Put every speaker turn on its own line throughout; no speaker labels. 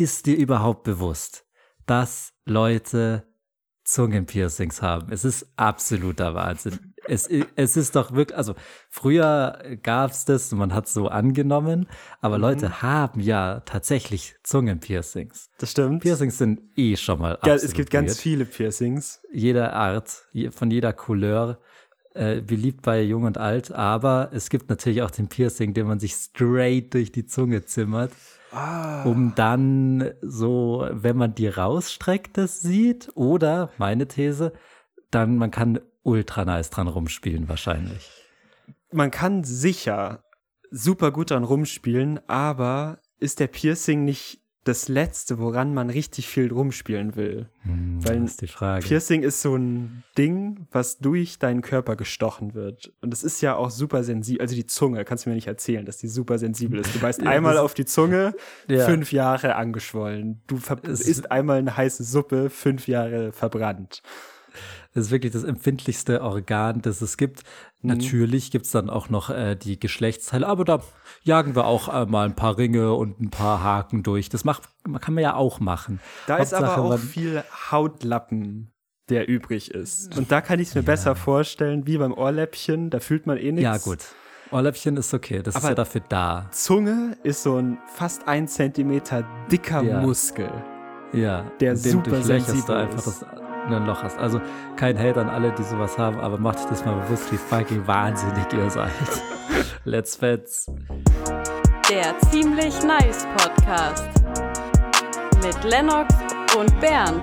ist dir überhaupt bewusst, dass Leute Zungenpiercings haben? Es ist absoluter Wahnsinn. Es, es ist doch wirklich, also früher gab es das, man hat es so angenommen, aber mhm. Leute haben ja tatsächlich Zungenpiercings.
Das stimmt.
Piercings sind eh schon mal
Ja, es gibt ganz weird. viele Piercings.
Jeder Art, von jeder Couleur äh, beliebt bei Jung und Alt, aber es gibt natürlich auch den Piercing, den man sich straight durch die Zunge zimmert. Ah. Um dann so, wenn man die rausstreckt, das sieht. Oder, meine These, dann man kann ultra nice dran rumspielen wahrscheinlich.
Man kann sicher super gut dran rumspielen, aber ist der Piercing nicht das Letzte, woran man richtig viel rumspielen will.
Hm, Weil ist die Frage.
Piercing ist so ein Ding, was durch deinen Körper gestochen wird. Und es ist ja auch super sensibel. Also die Zunge, kannst du mir nicht erzählen, dass die super sensibel ist. Du beißt ja, einmal auf die Zunge, ja. fünf Jahre angeschwollen. Du isst einmal eine heiße Suppe, fünf Jahre verbrannt.
Das ist wirklich das empfindlichste Organ, das es gibt. Mhm. Natürlich gibt es dann auch noch äh, die Geschlechtsteile, aber da jagen wir auch äh, mal ein paar Ringe und ein paar Haken durch. Das macht, kann man ja auch machen.
Da Hauptsache, ist aber auch viel Hautlappen, der übrig ist. Und da kann ich es mir ja. besser vorstellen, wie beim Ohrläppchen, da fühlt man eh nichts.
Ja, gut. Ohrläppchen ist okay, das aber ist ja dafür da.
Zunge ist so ein fast ein Zentimeter dicker
ja.
Muskel.
Ja,
der super sensibel
einfach das ein Loch hast. Also kein Hate an alle, die sowas haben, aber macht euch das mal bewusst, wie fucking wahnsinnig ihr seid. Let's Fets.
Der ziemlich nice Podcast mit Lennox und Bernd.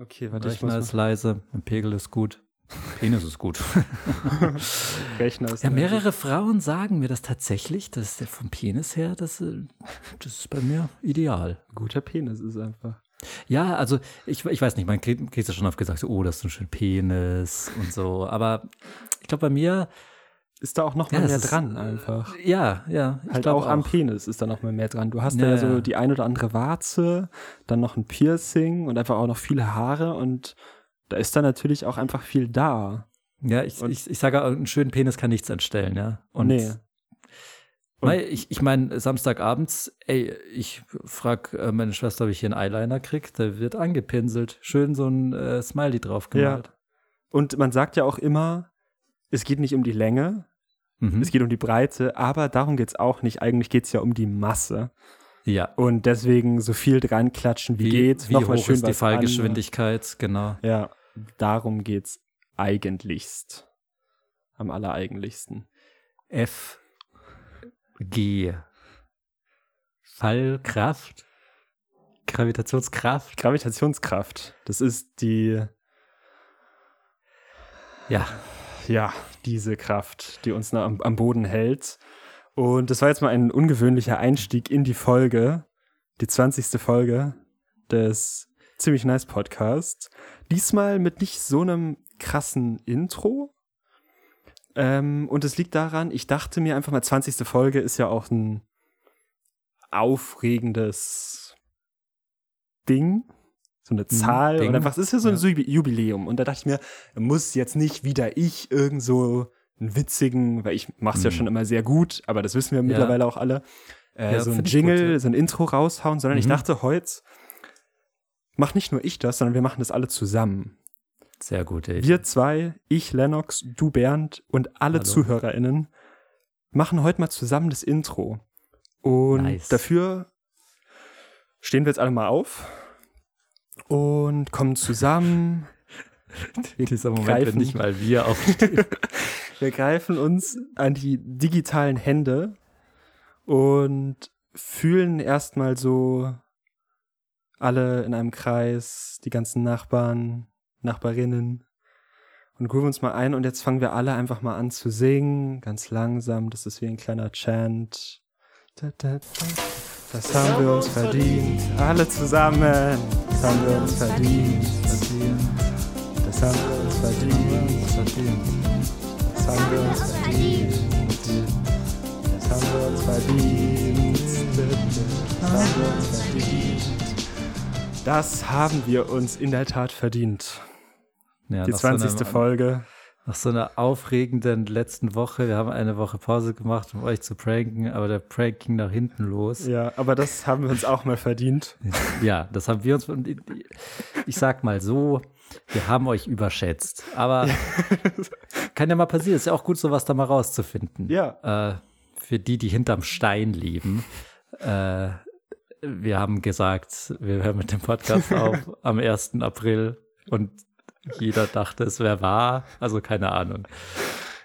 Okay, warte, Rechner ist leise, mein Pegel ist gut. Penis ist gut.
Rechner ist
ja, mehrere Frauen sagen mir das tatsächlich, dass der vom Penis her, das, äh, das ist bei mir ideal.
Guter Penis ist einfach.
Ja, also ich, ich weiß nicht, man kriegt ja schon oft gesagt, so, oh, das ist ein schöner Penis und so. Aber ich glaube, bei mir
ist da auch noch mal ja, mehr ist, dran einfach.
Ja, ja.
Halt auch, auch, am Penis ist da noch mal mehr dran. Du hast ja, ja so die ein oder andere Warze, dann noch ein Piercing und einfach auch noch viele Haare und da ist dann natürlich auch einfach viel da.
Ja, ich, ich, ich sage, einen schönen Penis kann nichts entstellen, ja.
Und nee.
Und ich ich meine, Samstagabends, ey, ich frage äh, meine Schwester, ob ich hier einen Eyeliner kriege. Der wird angepinselt. Schön so ein äh, Smiley drauf gemalt. Ja.
Und man sagt ja auch immer, es geht nicht um die Länge, mhm. es geht um die Breite, aber darum geht es auch nicht. Eigentlich geht es ja um die Masse.
Ja.
Und deswegen so viel dran klatschen, wie, wie geht.
Wie hoch schön ist die Fallgeschwindigkeit, an. genau.
Ja, darum geht's eigentlichst. Am allereigentlichsten.
F, G. Fallkraft? Gravitationskraft?
Gravitationskraft. Das ist die.
Ja.
Ja, diese Kraft, die uns am, am Boden hält. Und das war jetzt mal ein ungewöhnlicher Einstieg in die Folge, die 20. Folge des ziemlich nice Podcasts. Diesmal mit nicht so einem krassen Intro. Ähm, und es liegt daran, ich dachte mir einfach mal, 20. Folge ist ja auch ein aufregendes Ding. So eine mhm, Zahl. Ding. Und einfach, es ist ja so ein ja. Jubiläum. Und da dachte ich mir, muss jetzt nicht wieder ich irgend so einen witzigen, weil ich mache es mhm. ja schon immer sehr gut, aber das wissen wir ja. mittlerweile auch alle, äh, ja, so ein Jingle, gut, so ein Intro raushauen, sondern mhm. ich dachte, heute mach nicht nur ich das, sondern wir machen das alle zusammen.
Sehr gut. Ey.
Wir zwei, ich Lennox, du Bernd und alle Hallo. ZuhörerInnen machen heute mal zusammen das Intro. Und nice. dafür stehen wir jetzt alle mal auf und kommen zusammen.
Dieser Moment, greifen, wenn nicht mal wir aufstehen.
Wir greifen uns an die digitalen Hände und fühlen erstmal so alle in einem Kreis, die ganzen Nachbarn, Nachbarinnen und grooven uns mal ein und jetzt fangen wir alle einfach mal an zu singen, ganz langsam, das ist wie ein kleiner Chant. Das haben wir uns verdient, alle zusammen, das haben wir uns verdient, das haben wir uns verdient. Das haben wir uns verdient. Das haben wir uns verdient. Das haben wir uns verdient. Das haben wir uns in der Tat verdient. Ja, Die 20. Folge.
Nach so einer aufregenden letzten Woche, wir haben eine Woche Pause gemacht, um euch zu pranken, aber der Prank ging nach hinten los.
Ja, aber das haben wir uns auch mal verdient.
Ja, das haben wir uns, ich sag mal so, wir haben euch überschätzt. Aber kann ja mal passieren, ist ja auch gut, sowas da mal rauszufinden.
Ja.
Äh, für die, die hinterm Stein leben. Äh, wir haben gesagt, wir hören mit dem Podcast auf am 1. April und jeder dachte, es wäre wahr. Also keine Ahnung.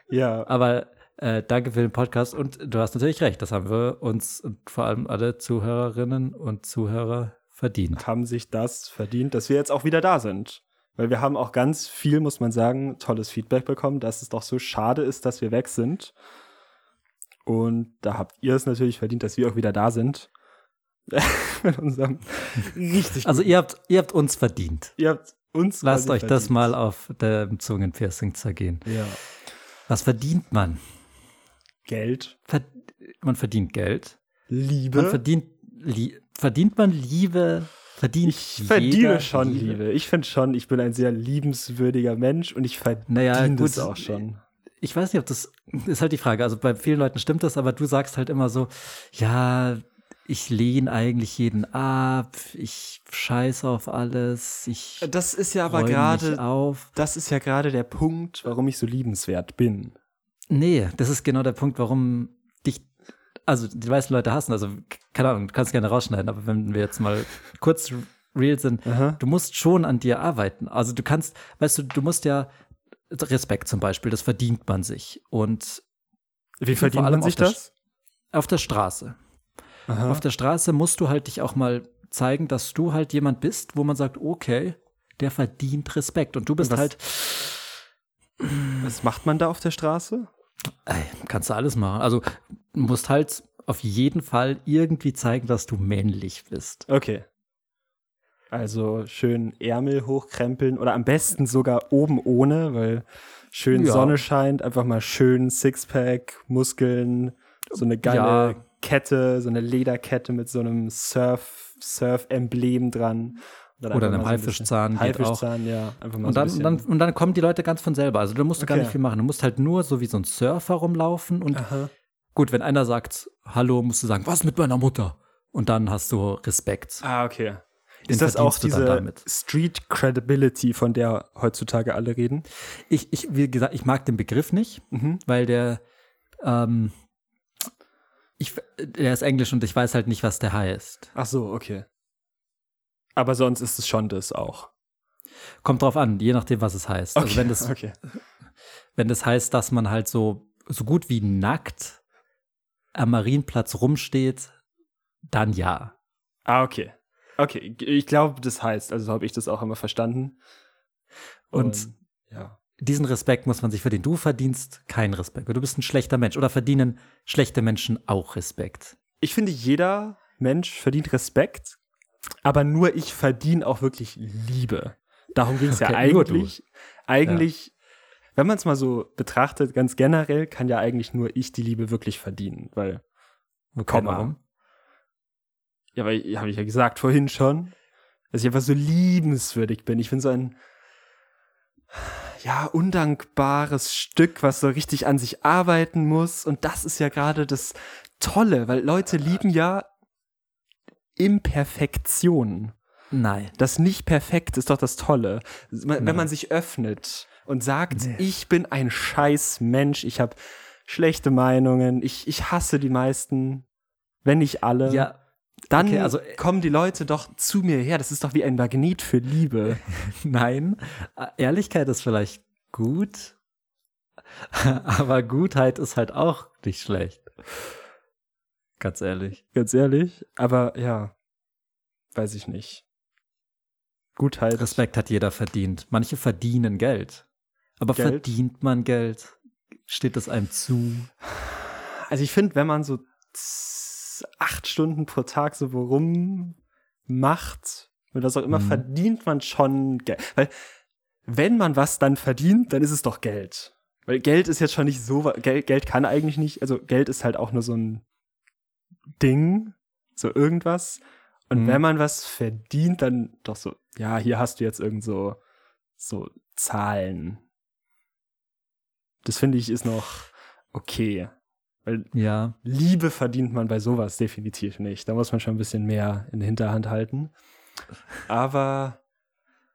Ja.
Aber äh, danke für den Podcast und du hast natürlich recht. Das haben wir uns und vor allem alle Zuhörerinnen und Zuhörer verdient.
Haben sich das verdient, dass wir jetzt auch wieder da sind. Weil wir haben auch ganz viel, muss man sagen, tolles Feedback bekommen, dass es doch so schade ist, dass wir weg sind. Und da habt ihr es natürlich verdient, dass wir auch wieder da sind. Mit unserem richtig.
Also ihr habt, ihr habt uns verdient.
Ihr habt uns
Lasst euch das
verdient.
mal auf dem Zungenpiercing zergehen.
Ja.
Was verdient man?
Geld,
Ver man verdient Geld.
Liebe.
Man verdient, lie verdient man Liebe? Verdient
ich verdiene schon Liebe. Ich finde schon, ich bin ein sehr liebenswürdiger Mensch und ich verdiene
Naja, gut.
das auch schon.
Ich weiß nicht, ob das ist halt die Frage. Also bei vielen Leuten stimmt das, aber du sagst halt immer so, ja, ich lehne eigentlich jeden ab, ich scheiße auf alles, ich
Das ist ja aber gerade,
auf.
das ist ja gerade der Punkt, warum ich so liebenswert bin.
Nee, das ist genau der Punkt, warum dich, also die meisten Leute hassen. Also, keine Ahnung, du kannst gerne rausschneiden, aber wenn wir jetzt mal kurz real sind,
Aha.
du musst schon an dir arbeiten. Also du kannst, weißt du, du musst ja Respekt zum Beispiel, das verdient man sich. Und
Wie verdient man sich das?
auf der Straße.
Aha.
Auf der Straße musst du halt dich auch mal zeigen, dass du halt jemand bist, wo man sagt, okay, der verdient Respekt. Und du bist
Was-
halt,
Was macht man da auf der Straße?
ey, kannst du alles machen. Also du musst halt auf jeden Fall irgendwie zeigen, dass du männlich bist.
Okay. Also schön Ärmel hochkrempeln oder am besten sogar oben ohne, weil schön
Ja.
Sonne scheint, einfach mal schön Sixpack, Muskeln, so eine geile
Ja.
Kette, so eine Lederkette mit so einem Surf, Surf-Emblem dran.
Oder einem
mal so ein
Haifischzahn.
Haifischzahn, ja. Einfach mal
Und
so
dann,
bisschen.
dann, und dann kommen die Leute ganz von selber. Also da musst du gar
Okay.
nicht viel machen. Du musst halt nur so wie so ein Surfer rumlaufen. Und
Aha.
gut, wenn einer sagt, hallo, musst du sagen, was mit meiner Mutter? Und dann hast du Respekt.
Ah, okay.
Den
Ist das auch
du
diese. Street Credibility, von der heutzutage alle reden?
Ich, ich, wie gesagt, ich mag den Begriff nicht,
Mhm.
weil der, ähm, ich, der ist Englisch und ich weiß halt nicht, was der heißt.
Ach so, okay. Aber sonst ist es schon das auch.
Kommt drauf an, je nachdem, was es heißt. Also wenn das,
okay.
wenn das heißt, dass man halt so, so gut wie nackt am Marienplatz rumsteht, dann ja.
Ah, okay. Okay, ich glaube, das heißt, also so habe ich das auch immer verstanden.
Und
ja.
Diesen Respekt muss man sich für den du verdienst, kein Respekt. Du bist ein schlechter Mensch oder verdienen schlechte Menschen auch Respekt.
Ich finde, jeder Mensch verdient Respekt, aber nur ich verdiene auch wirklich Liebe. Darum ging es ja
Okay, du.
eigentlich. Eigentlich, wenn man es mal so betrachtet, ganz generell kann ja eigentlich nur ich die Liebe wirklich verdienen, weil,
Okay,
Komma.
warum?
ja, weil, habe ich ja gesagt vorhin schon, dass ich einfach so liebenswürdig bin. Ich bin so ein, ja, undankbares Stück, was so richtig an sich arbeiten muss. Und das ist ja gerade das Tolle, weil Leute lieben ja Imperfektion.
Nein.
Das nicht perfekt ist doch das Tolle. Wenn
Nein.
man sich öffnet und sagt,
Nee.
ich bin ein scheiß Mensch, ich habe schlechte Meinungen, ich, ich hasse die meisten, wenn nicht alle,
Ja,
dann
okay, also, äh,
kommen die Leute doch zu mir her. Das ist doch wie ein Magnet für Liebe.
nein. Ehrlichkeit ist vielleicht gut, aber Gutheit ist halt auch nicht schlecht. Ganz ehrlich.
Ganz ehrlich. Aber ja, weiß ich nicht. Gutheit.
Respekt hat jeder verdient. Manche verdienen Geld. Aber
Geld?
verdient man Geld? Steht es einem zu?
Also ich finde, wenn man so acht Stunden pro Tag so worum macht und was auch immer,
Mhm.
verdient man schon Geld. Weil wenn man was dann verdient, dann ist es doch Geld. Weil Geld ist jetzt schon nicht so, Geld, Geld kann eigentlich nicht, also Geld ist halt auch nur so ein Ding, so irgendwas. Und
Mhm.
wenn man was verdient, dann doch so, ja, hier hast du jetzt irgend so, so Zahlen. Das finde ich ist noch okay. Weil
Ja,
Liebe verdient man bei sowas definitiv nicht. Da muss man schon ein bisschen mehr in Hinterhand halten. Aber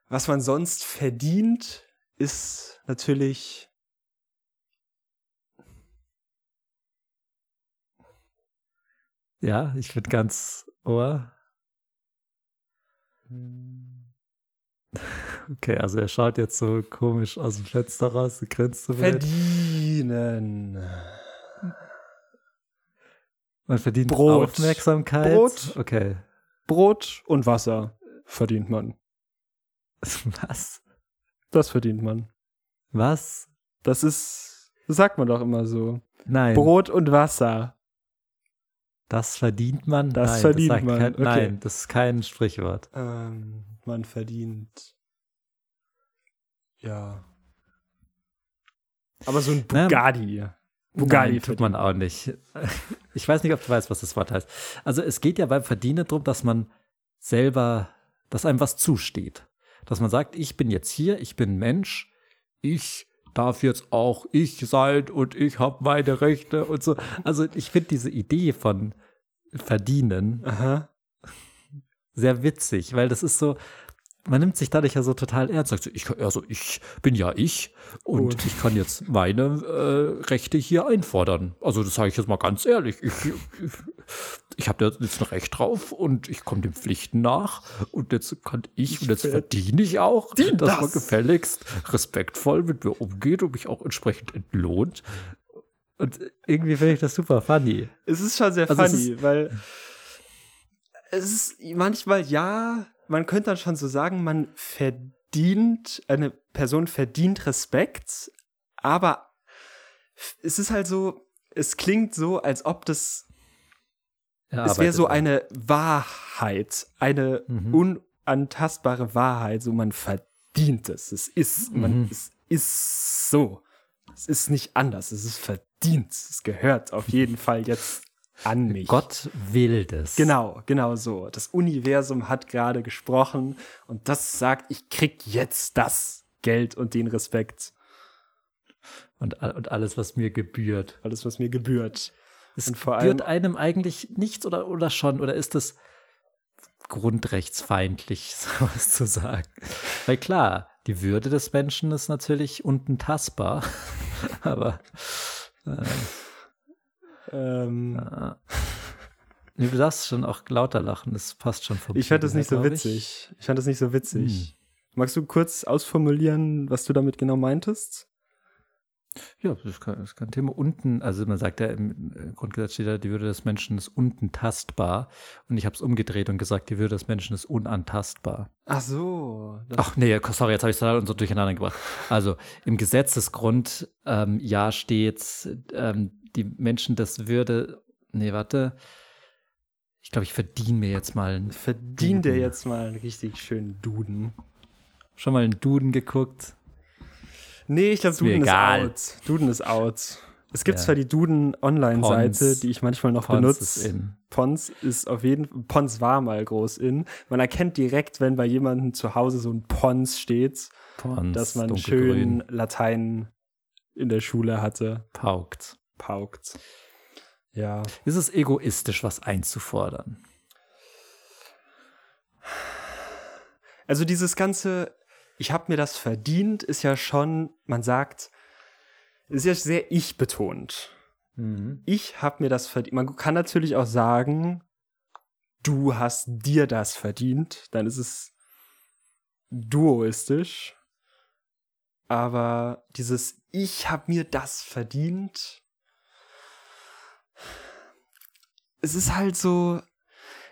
was man sonst verdient, ist natürlich.
ja, ich bin ganz ohr. Okay, also er schaut jetzt so komisch aus dem Fenster raus, grinst so.
Verdienen.
Man verdient
Brot.
Aufmerksamkeit.
Brot.
Okay.
Brot und Wasser verdient man.
Was?
Das verdient man.
Was?
Das ist, das sagt man doch immer so.
Nein.
Brot und Wasser.
Das verdient man?
Das
Nein,
verdient
sagt
man,
Kein,
okay.
Nein, das ist kein Sprichwort.
Ähm, man verdient. Ja. Aber so ein Bugatti. Bugatti
Nein, tut man auch nicht. Ich weiß nicht, ob du weißt, was das Wort heißt. Also es geht ja beim Verdienen darum, dass man selber, dass einem was zusteht. Dass man sagt, ich bin jetzt hier, ich bin Mensch, ich darf jetzt auch ich sein und ich habe meine Rechte und so. Also ich finde diese Idee von Verdienen
Aha.
sehr witzig, weil das ist so, man nimmt sich dadurch ja so total ernst. Sagt so, ich, also ich bin ja ich und,
Und?
ich kann jetzt meine äh, Rechte hier einfordern. Also das sage ich jetzt mal ganz ehrlich. Ich, ich, ich habe da jetzt ein Recht drauf und ich komme den Pflichten nach und jetzt kann ich, und jetzt verdiene ich auch, dass man
das.
gefälligst respektvoll mit mir umgeht und mich auch entsprechend entlohnt. Und irgendwie finde ich das super funny.
Es ist schon sehr
Also
funny, weil es ist manchmal ja, man könnte dann schon so sagen, man verdient, eine Person verdient Respekt, aber es ist halt so, es klingt so, als ob das, es wäre so eine Wahrheit, eine
Mhm.
unantastbare Wahrheit, so man verdient es. Es ist, man,
Mhm.
es ist so. Es ist nicht anders, es ist verdient. Es gehört auf jeden Fall jetzt an mich.
Gott will das.
Genau, genau so. Das Universum hat gerade gesprochen und das sagt, ich krieg jetzt das Geld und den Respekt.
Und, und alles, was mir gebührt.
Alles, was mir gebührt.
Es
Und vor
gebührt
allem-
einem eigentlich nichts oder, oder schon? Oder ist das grundrechtsfeindlich, sowas zu sagen? Weil klar, die Würde des Menschen ist natürlich unten tastbar. Aber
Ähm,
äh, nee, du darfst schon auch lauter lachen, das passt schon vom
ich fand das nicht so
glaub ich.
witzig. Ich fand das nicht so witzig.
Hm.
Magst du kurz ausformulieren, was du damit genau meintest?
Ja, das ist, kein, das ist kein Thema. Unten, also man sagt ja im Grundgesetz steht da, die Würde des Menschen ist unten tastbar. Und ich habe es umgedreht und gesagt, die Würde des Menschen ist unantastbar.
Ach so.
Ach nee, sorry, jetzt habe ich es total so durcheinander gebracht. Also im Gesetzesgrund ähm, ja steht, ähm, die Menschen das Würde. Nee, warte. Ich glaube, ich verdiene mir jetzt mal einen,
verdien dir jetzt mal einen richtig schönen Duden.
schon mal einen Duden geguckt.
Nee, ich glaube, Duden ist
egal.
out. Duden ist out. Es gibt
Ja.
zwar die Duden-Online-Seite, die ich manchmal noch
Pons
benutze.
ist in.
Pons ist auf jeden Fall, Pons war mal groß in. Man erkennt direkt, wenn bei jemandem zu Hause so ein Pons steht,
Pons,
dass man schön Latein in der Schule hatte.
paukt.
Paukt. Ja.
Ist es egoistisch, was einzufordern?
Also dieses ganze, ich habe mir das verdient, ist ja schon, man sagt, ist ja sehr ich betont. Ich habe mir das verdient. Man kann natürlich auch sagen, du hast dir das verdient, dann ist es duoistisch. Aber dieses ich habe mir das verdient, es ist halt so,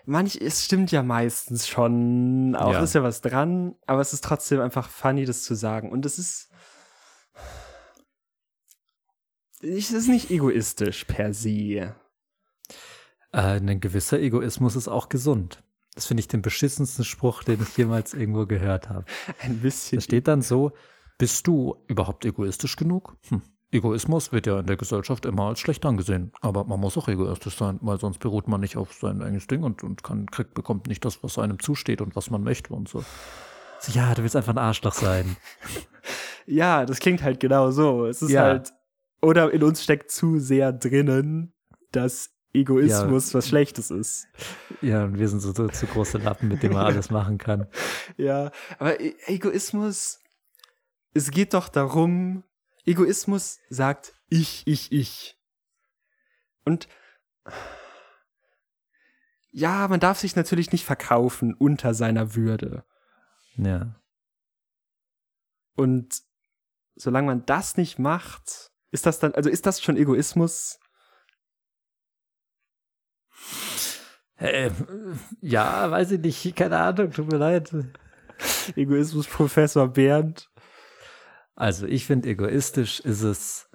manch, es stimmt ja meistens schon, auch
Ja.
ist ja was dran, aber es ist trotzdem einfach funny, das zu sagen. Und es ist, es ist nicht egoistisch per se.
Äh, ein gewisser Egoismus ist auch gesund. Das finde ich den beschissensten Spruch, den ich jemals irgendwo gehört habe.
Ein bisschen.
Da steht dann so, bist du überhaupt egoistisch genug? Hm. Egoismus wird ja in der Gesellschaft immer als schlecht angesehen. Aber man muss auch egoistisch sein, weil sonst beruht man nicht auf sein eigenes Ding und, und kann, kriegt, bekommt nicht das, was einem zusteht und was man möchte und so. ja, du willst einfach ein Arschloch sein.
Ja, das klingt halt genau so. Es ist
Ja.
halt, oder in uns steckt zu sehr drinnen, dass Egoismus ja. was Schlechtes ist.
Ja, und wir sind so, so zu große Lappen, mit denen man alles machen kann.
Ja, aber e Egoismus, es geht doch darum, Egoismus sagt ich, ich, ich. Und ja, man darf sich natürlich nicht verkaufen unter seiner Würde.
Ja.
Und solange man das nicht macht, ist das dann, also ist das schon Egoismus?
Äh, ja, weiß ich nicht, keine Ahnung, tut mir leid.
Egoismus Professor Bernd.
Also ich finde, egoistisch ist es,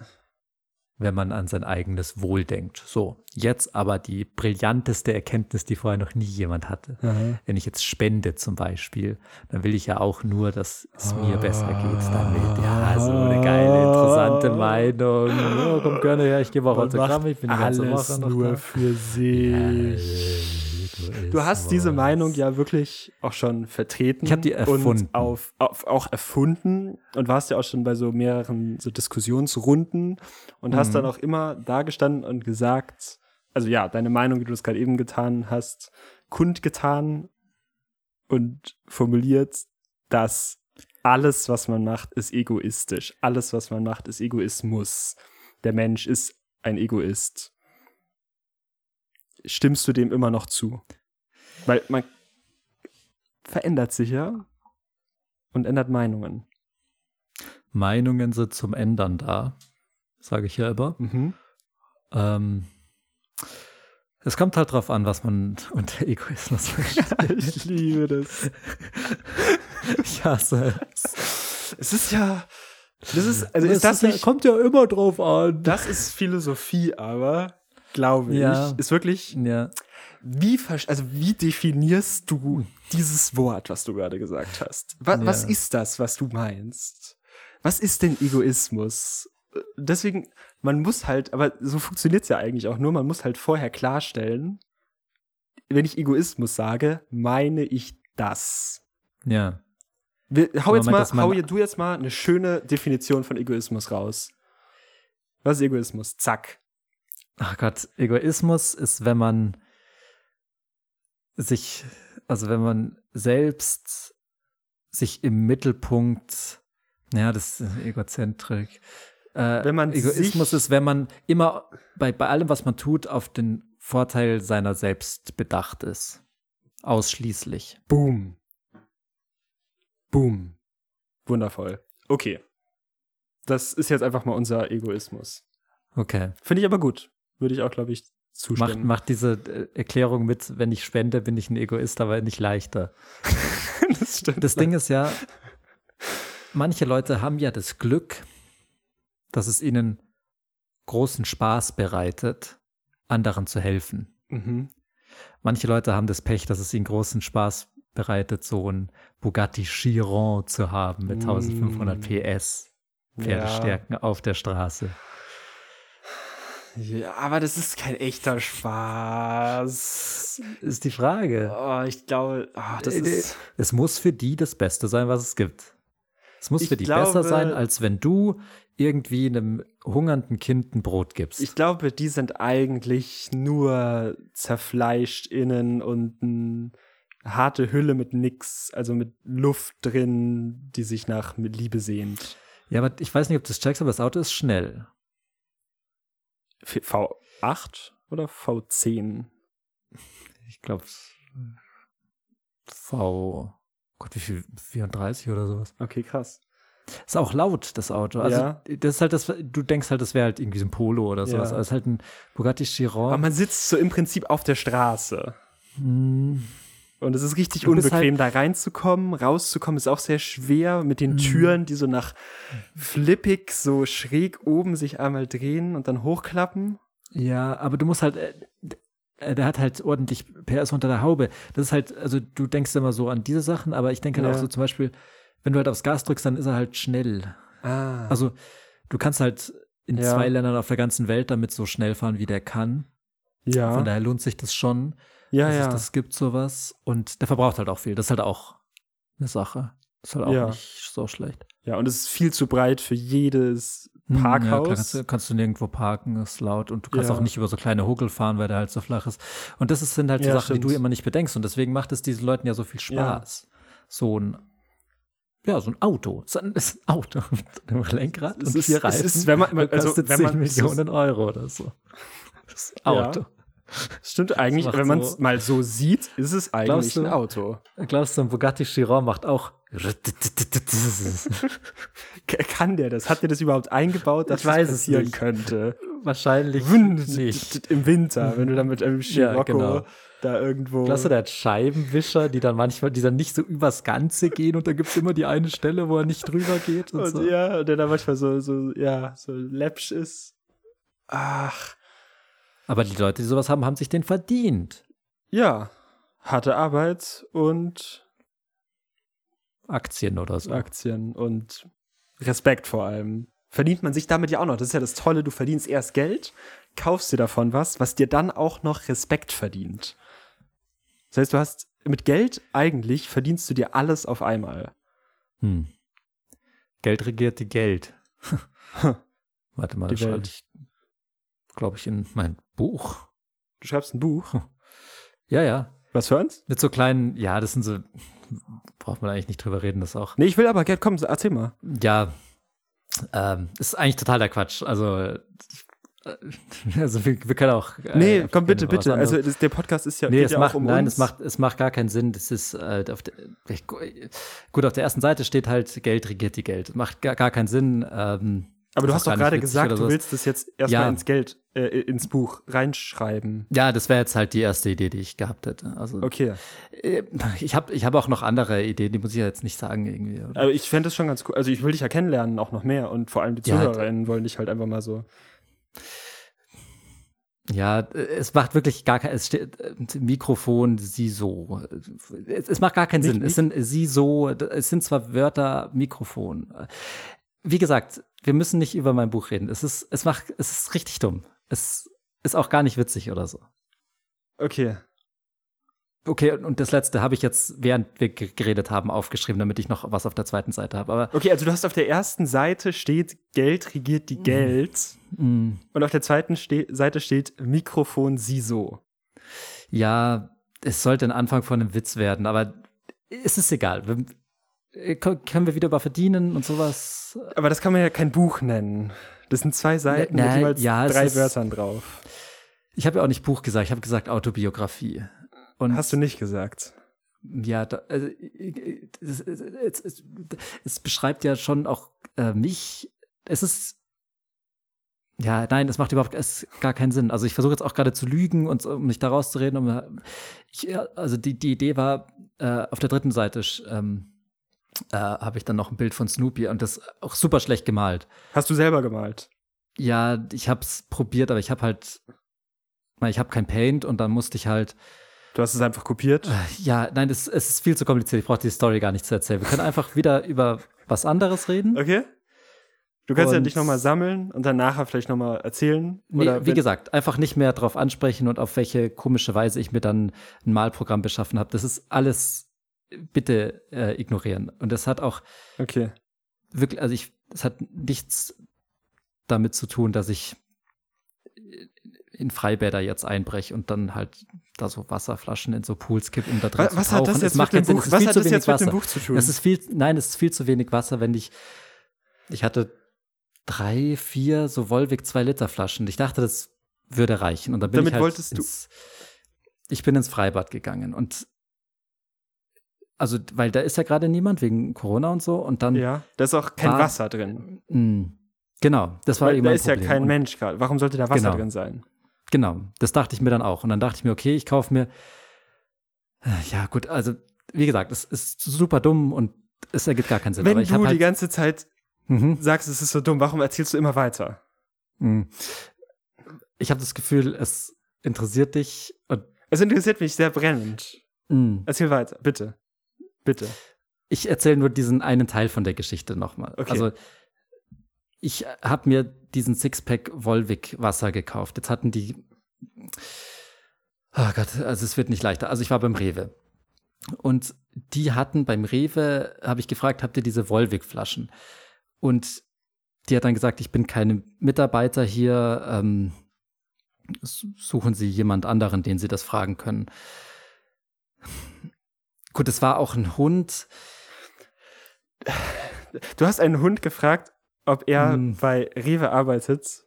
wenn man an sein eigenes Wohl denkt. So, jetzt aber die brillanteste Erkenntnis, die vorher noch nie jemand hatte. Mhm. Wenn ich jetzt spende zum Beispiel, dann will ich ja auch nur, dass es mir oh. besser geht damit. Ja, so eine geile, interessante Meinung. Oh, komm gerne her, ich gebe auch Autogramm, ich bin die ganze Woche noch
nur da. für sich. Ja, Du hast diese Meinung ja wirklich auch schon vertreten.
Ich habe die erfunden.
Und auf, auf, auch erfunden und warst ja auch schon bei so mehreren so Diskussionsrunden und mhm. hast dann auch immer da gestanden und gesagt, also ja, deine Meinung, wie du das gerade eben getan hast, kundgetan und formuliert, dass alles, was man macht, ist egoistisch. Alles, was man macht, ist Egoismus. Der Mensch ist ein Egoist stimmst du dem immer noch zu? Weil man verändert sich ja und ändert Meinungen.
Meinungen sind zum Ändern da, sage ich ja immer. Mhm. Ähm, es kommt halt drauf an, was man unter Egoismus
versteht. ich liebe das.
ich hasse es.
Es ist ja. Das ist, also das ist das
ist nicht, kommt ja immer drauf an.
Das ist Philosophie, aber glaube ja. ich, ist wirklich,
ja.
wie, also wie definierst du dieses Wort, was du gerade gesagt hast? Was, ja. was ist das, was du meinst? Was ist denn Egoismus? Deswegen, man muss halt, aber so funktioniert es ja eigentlich auch nur, man muss halt vorher klarstellen, wenn ich Egoismus sage, meine ich das.
Ja.
Wir, hau jetzt mal, hau du jetzt mal eine schöne Definition von Egoismus raus. Was ist Egoismus? Zack
ach Gott, Egoismus ist, wenn man sich, also wenn man selbst sich im Mittelpunkt, ja, das ist Egozentrik. Äh, wenn man Egoismus ist, wenn man immer bei, bei allem, was man tut, auf den Vorteil seiner selbst bedacht ist. Ausschließlich.
Boom. Boom. Wundervoll. Okay. Das ist jetzt einfach mal unser Egoismus.
Okay.
Finde ich aber gut. Würde ich auch, glaube ich, zustimmen.
Macht, macht diese äh, Erklärung mit, wenn ich spende, bin ich ein Egoist, aber nicht leichter. das stimmt. Das Ding ist ja, manche Leute haben ja das Glück, dass es ihnen großen Spaß bereitet, anderen zu helfen. Mhm. Manche Leute haben das Pech, dass es ihnen großen Spaß bereitet, so ein Bugatti Chiron zu haben mit 1500 mm. PS Pferdestärken ja. auf der Straße.
Ja, aber das ist kein echter Spaß.
Ist die Frage.
Oh, ich glaube, oh, das äh, ist.
Es muss für die das Beste sein, was es gibt. Es muss für die glaube, besser sein, als wenn du irgendwie einem hungernden Kind ein Brot gibst.
Ich glaube, die sind eigentlich nur zerfleischt innen und eine harte Hülle mit nix, also mit Luft drin, die sich nach Liebe sehnt.
Ja, aber ich weiß nicht, ob du das checkst, aber das Auto ist schnell.
V8 oder V10?
Ich glaube V. Gott, wie viel? 34 oder sowas.
Okay, krass.
Ist auch laut, das Auto. Also, ja. das ist halt das, du denkst halt, das wäre halt irgendwie so ein Polo oder sowas. Ja. Also, es ist halt ein Bugatti Chiron.
Aber man sitzt so im Prinzip auf der Straße. Hm. Und es ist richtig unbequem, halt da reinzukommen. Rauszukommen ist auch sehr schwer mit den mhm. Türen, die so nach flippig, so schräg oben sich einmal drehen und dann hochklappen.
Ja, aber du musst halt, äh, äh der hat halt ordentlich PS unter der Haube. Das ist halt, also du denkst immer so an diese Sachen, aber ich denke halt ja. auch so zum Beispiel, wenn du halt aufs Gas drückst, dann ist er halt schnell. Ah. Also du kannst halt in ja. zwei Ländern auf der ganzen Welt damit so schnell fahren, wie der kann. Ja. Von daher lohnt sich das schon
ja,
dass
ja.
es das gibt, sowas. Und der verbraucht halt auch viel. Das ist halt auch eine Sache. Das ist halt auch ja. nicht so schlecht.
Ja, und es ist viel zu breit für jedes Parkhaus.
Ja, kannst, du- kannst du nirgendwo parken, ist laut und du kannst
Ja.
auch nicht über so kleine Huckel fahren, weil der halt so flach ist. Und das sind halt so
Ja,
Sachen, die du
stimmt.
immer nicht bedenkst und deswegen macht es diesen Leuten ja so viel Spaß. So ein ja, so ein Auto. Ein, ist ein Auto mit einem Lenkrad
Es
und
ist-
vier
es
Reifen.
ist, wenn man- also,
kostet
wenn
10
man- es
Millionen Euro oder so. Das Auto.
Stimmt eigentlich, wenn man es
so-
mal so sieht, ist es eigentlich
du?
ein Auto.
Glaubst du, ein Bugatti Chiron macht auch
Kann der das? Hat der das überhaupt eingebaut, dass
Ich weiß
das
es
passieren
nicht.
könnte?
wahrscheinlich nicht.
Im Winter, wenn du dann mit einem
Ja,
Scirocco
genau.
da irgendwo.
Glaubst du, der hat Scheibenwischer, die dann manchmal, die dann nicht so übers Ganze gehen und da gibt es immer die eine Stelle, wo er nicht drüber geht und,
und
so.
ja, der da manchmal so, so, ja, so läppsch ist. Ach,
Aber die Leute, die sowas haben, haben sich den verdient.
ja. Harte Arbeit und
Aktien oder so.
Aktien und Respekt vor allem. Verdient man sich damit ja auch noch. Das ist ja das Tolle, du verdienst erst Geld, kaufst dir davon was, was dir dann auch noch Respekt verdient. Das heißt, du hast mit Geld eigentlich verdienst du dir alles auf einmal.
Hm. Geld regiert die Geld. Warte mal,
Die
das
Welt.
Glaube ich, in mein Buch.
Du schreibst ein Buch.
Ja, ja.
Was für uns?
Mit so kleinen, ja, das sind so, braucht man eigentlich nicht drüber reden, das auch.
Nee, ich will aber Geld, komm, erzähl mal.
Ja, ähm, ist eigentlich total der Quatsch. Also, äh, also wir, wir können auch. äh,
Nee, komm bitte, bitte. Also das, der Podcast ist ja,
Nee, es
ja
macht,
um
nein,
uns.
es macht, es macht gar keinen Sinn. Das ist, äh, auf der, gut, auf der ersten Seite steht halt, Geld regiert die Geld. Macht gar, gar keinen Sinn. Ähm,
aber du hast doch gerade gesagt, du willst das jetzt erstmal
Ja.
ins Geld, äh, ins Buch reinschreiben.
ja, das wäre jetzt halt die erste Idee, die ich gehabt hätte. Also,
Okay.
äh, ich habe ich hab auch noch andere Ideen, die muss ich ja jetzt nicht sagen irgendwie. oder?
Aber ich fände das schon ganz cool. Also ich will dich ja kennenlernen, auch noch mehr. Und vor allem die
Ja,
ZuhörerInnen wollen dich halt einfach mal so.
Ja, äh, es macht wirklich gar kein, es steht äh, Mikrofon, sie so. Es, es macht gar keinen Sinn. Es sind sie so, es sind zwar Wörter, Mikrofon. Wie gesagt, wir müssen nicht über mein Buch reden. Es ist, es macht, es ist richtig dumm. Es ist auch gar nicht witzig oder so.
Okay.
Okay, und- das letzte habe ich jetzt, während wir ge- geredet haben, aufgeschrieben, damit ich noch was auf der zweiten Seite habe. Aber
Okay, also du hast auf der ersten Seite steht Geld regiert die Geld.
mh,
Und auf der zweiten ste Seite steht Mikrofon sie so.
ja, es sollte ein Anfang von einem Witz werden, aber es ist egal. Äh, können wir wieder über verdienen und sowas?
Aber das kann man ja kein Buch nennen. Das sind zwei Seiten
Ne-
mit jeweils
ja,
drei
ist-
Wörtern drauf.
Ich habe ja auch nicht Buch gesagt, ich habe gesagt Autobiografie. Und
Hast du nicht gesagt.
ja, da, also, äh, es, es, es, es, es beschreibt ja schon auch äh, mich. Es ist ja, nein, es macht überhaupt es gar keinen Sinn. Also ich versuche jetzt auch gerade zu lügen und um mich da rauszureden. Um, ich, also die, die Idee war, äh, auf der dritten Seite ähm, äh, habe ich dann noch ein Bild von Snoopy und das auch super schlecht gemalt.
Hast du selber gemalt?
Ja, ich habe es probiert, aber ich habe halt, ich habe kein Paint und dann musste ich halt
Du hast es einfach kopiert?
Ja, nein, es, es ist viel zu kompliziert. Ich brauche die Story gar nicht zu erzählen. Wir können einfach wieder über was anderes reden.
Okay. Du kannst ja
Und-
dich nochmal sammeln und dann nachher vielleicht nochmal erzählen.
Nee,
Oder
wie gesagt, einfach nicht mehr drauf ansprechen und auf welche komische Weise ich mir dann ein Malprogramm beschaffen habe. Das ist alles bitte äh, ignorieren. Und das hat auch
Okay.
wirklich, also ich, es hat nichts damit zu tun, dass ich in Freibäder jetzt einbreche und dann halt da so Wasserflaschen in so Pools kipp, um da drin
Was,
zu
was
tauchen.
hat das
Es
jetzt
macht
mit dem. Buch, was hat
zu
das jetzt mit dem
Wasser.
Buch zu tun?
Es ist viel, nein, es ist viel zu wenig Wasser, wenn ich, ich hatte drei, vier so Volvic 2 Liter Flaschen. Ich dachte, das würde reichen. Und dann bin
Damit
ich halt
wolltest du-
ins, ich bin ins Freibad gegangen und also, weil da ist ja gerade niemand wegen Corona und so und dann,
ja, da ist auch kein
War-
Wasser drin.
mh, genau, das war
Weil
eben
da ist ja
Problem.
kein
Und-
Mensch gerade. Warum sollte da Wasser
Genau.
drin sein?
Genau, das dachte ich mir dann auch. Und dann dachte ich mir, okay, ich kaufe mir, äh, ja gut, also wie gesagt, es ist super dumm und es ergibt gar keinen Sinn.
Wenn du die
halt,
ganze Zeit
mhm.
sagst, es ist so dumm, warum erzählst du immer weiter?
Mhm. Ich habe das Gefühl, es interessiert dich und
Es interessiert mich sehr brennend.
mh,
Erzähl weiter, bitte. Bitte.
ich erzähle nur diesen einen Teil von der Geschichte nochmal.
Okay.
Also ich habe mir diesen Sixpack Volvic Wasser gekauft. Jetzt hatten die, oh Gott, also es wird nicht leichter. Also ich war beim Rewe und die hatten beim Rewe, habe ich gefragt, habt ihr diese Volvic Flaschen? Und die hat dann gesagt, ich bin keine Mitarbeiter hier, ähm, suchen Sie jemand anderen, den Sie das fragen können. Gut, es war auch ein Hund.
Du hast einen Hund gefragt, ob er hm. bei Rewe arbeitet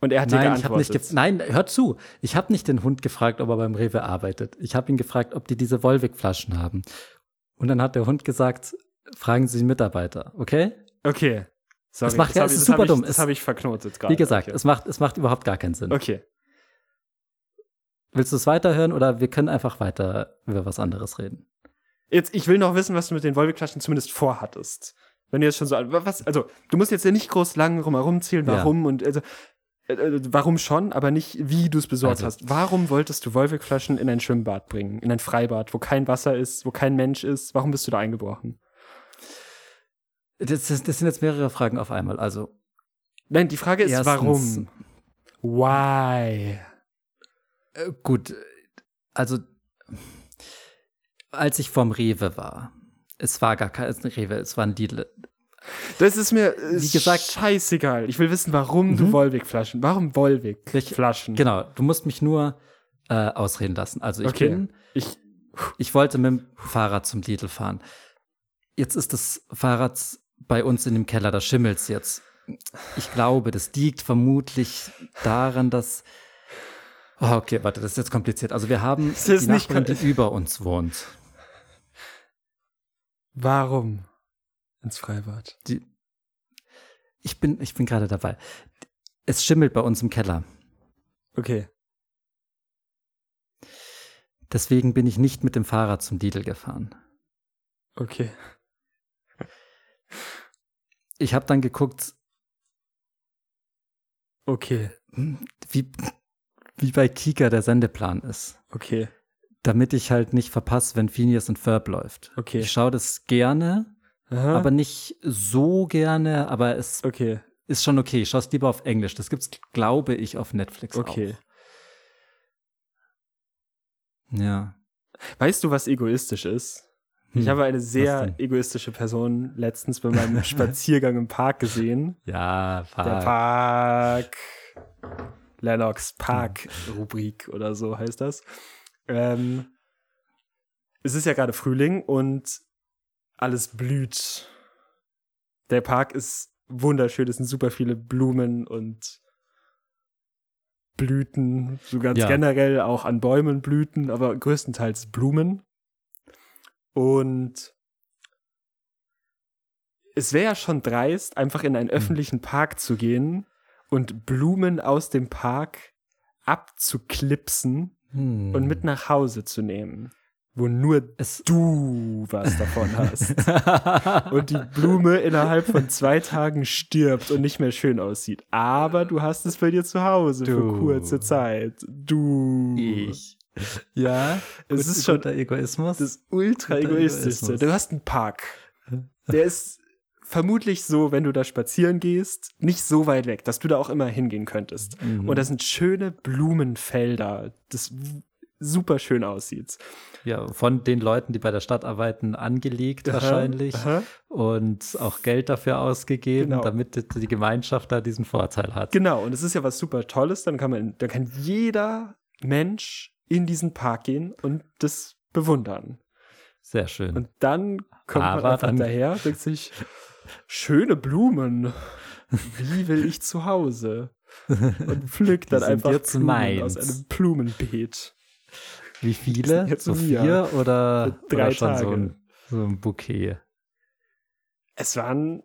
und er hat
nein,
dir geantwortet.
Ich nicht nein, hör zu. Ich habe nicht den Hund gefragt, ob er beim Rewe arbeitet. Ich habe ihn gefragt, ob die diese Wolwig-Flaschen haben. Und dann hat der Hund gesagt, fragen Sie den Mitarbeiter, okay?
Okay.
Sorry, das macht ja, es ist super
ich,
dumm.
Das habe ich verknotet gerade.
Wie gesagt, okay. es, macht, es macht überhaupt gar keinen Sinn.
Okay.
Willst du es weiterhören oder wir können einfach weiter über was anderes reden?
Jetzt, ich will noch wissen, was du mit den Wolwig-Flaschen zumindest vorhattest. Wenn du jetzt schon so, was, also, du musst jetzt ja nicht groß lang rumherum zählen, warum ja. und, also, äh, äh, warum schon, aber nicht, wie du es besorgt also. hast. Warum wolltest du Wolwig-Flaschen in ein Schwimmbad bringen, in ein Freibad, wo kein Wasser ist, wo kein Mensch ist? Warum bist du da eingebrochen?
Das, das, das sind jetzt mehrere Fragen auf einmal. Also,
nein, die Frage ist, warum? Why?
Äh, gut, also, als ich vom Rewe war, es war gar kein Rewe, es war ein Lidl.
Das ist mir, wie gesagt, scheißegal. Ich will wissen, warum mhm. du Wolwig-Flaschen, warum Wolwig-Flaschen?
Genau, du musst mich nur äh, ausreden lassen. Also ich okay. bin, ich, ich wollte mit dem Fahrrad zum Lidl fahren. Jetzt ist das Fahrrad bei uns in dem Keller, da schimmelt es jetzt. Ich glaube, das liegt vermutlich daran, dass Oh, okay, warte, das ist jetzt kompliziert. Also wir haben
das die
Nachbarin, die über uns wohnt.
Warum ins Freibad? Die,
ich bin, ich bin gerade dabei. Es schimmelt bei uns im Keller.
Okay.
Deswegen bin ich nicht mit dem Fahrrad zum Lidl gefahren.
Okay.
Ich habe dann geguckt.
Okay.
Wie, wie bei Kika der Sendeplan ist.
Okay.
Damit ich halt nicht verpasse, wenn Phineas und Ferb läuft.
Okay.
Ich schaue das gerne, Aha. aber nicht so gerne, aber es
okay.
ist schon okay. Ich schaue es lieber auf Englisch. Das gibt's, glaube ich, auf Netflix
okay.
auch. Ja.
Weißt du, was egoistisch ist? Hm, ich habe eine sehr egoistische Person letztens bei meinem Spaziergang im Park gesehen.
Ja,
Park. Der Park. Lennox Park Rubrik oder so heißt das. Ähm, es ist ja gerade Frühling und alles blüht. Der Park ist wunderschön, es sind super viele Blumen und Blüten, so ganz ja. generell auch an Bäumen Blüten, aber größtenteils Blumen. Und es wäre ja schon dreist, einfach in einen hm. öffentlichen Park zu gehen und Blumen aus dem Park abzuklipsen hm. und mit nach Hause zu nehmen, wo nur es du was davon hast. und die Blume innerhalb von zwei Tagen stirbt und nicht mehr schön aussieht. Aber du hast es bei dir zu Hause du. für kurze Zeit. Du.
Ich. Ja,
es ist schon
der Egoismus.
Das ultra egoistischste. Du hast einen Park. Der ist vermutlich so, wenn du da spazieren gehst, nicht so weit weg, dass du da auch immer hingehen könntest. Mhm. Und da sind schöne Blumenfelder, das super schön aussieht.
Ja, von den Leuten, die bei der Stadt arbeiten, angelegt aha, wahrscheinlich aha. und auch Geld dafür ausgegeben, genau. damit die Gemeinschaft da diesen Vorteil hat.
Genau, und es ist ja was super Tolles, dann kann man, da kann jeder Mensch in diesen Park gehen und das bewundern.
Sehr schön.
Und dann kommt Aber man einfach daher denkt sich, schöne Blumen. Wie will ich zu Hause? Und pflückt dann einfach Blumen
meins.
aus einem Blumenbeet.
Wie viele?
Jetzt
so vier oder,
drei
oder schon
Tage.
So ein, so ein Bouquet?
Es waren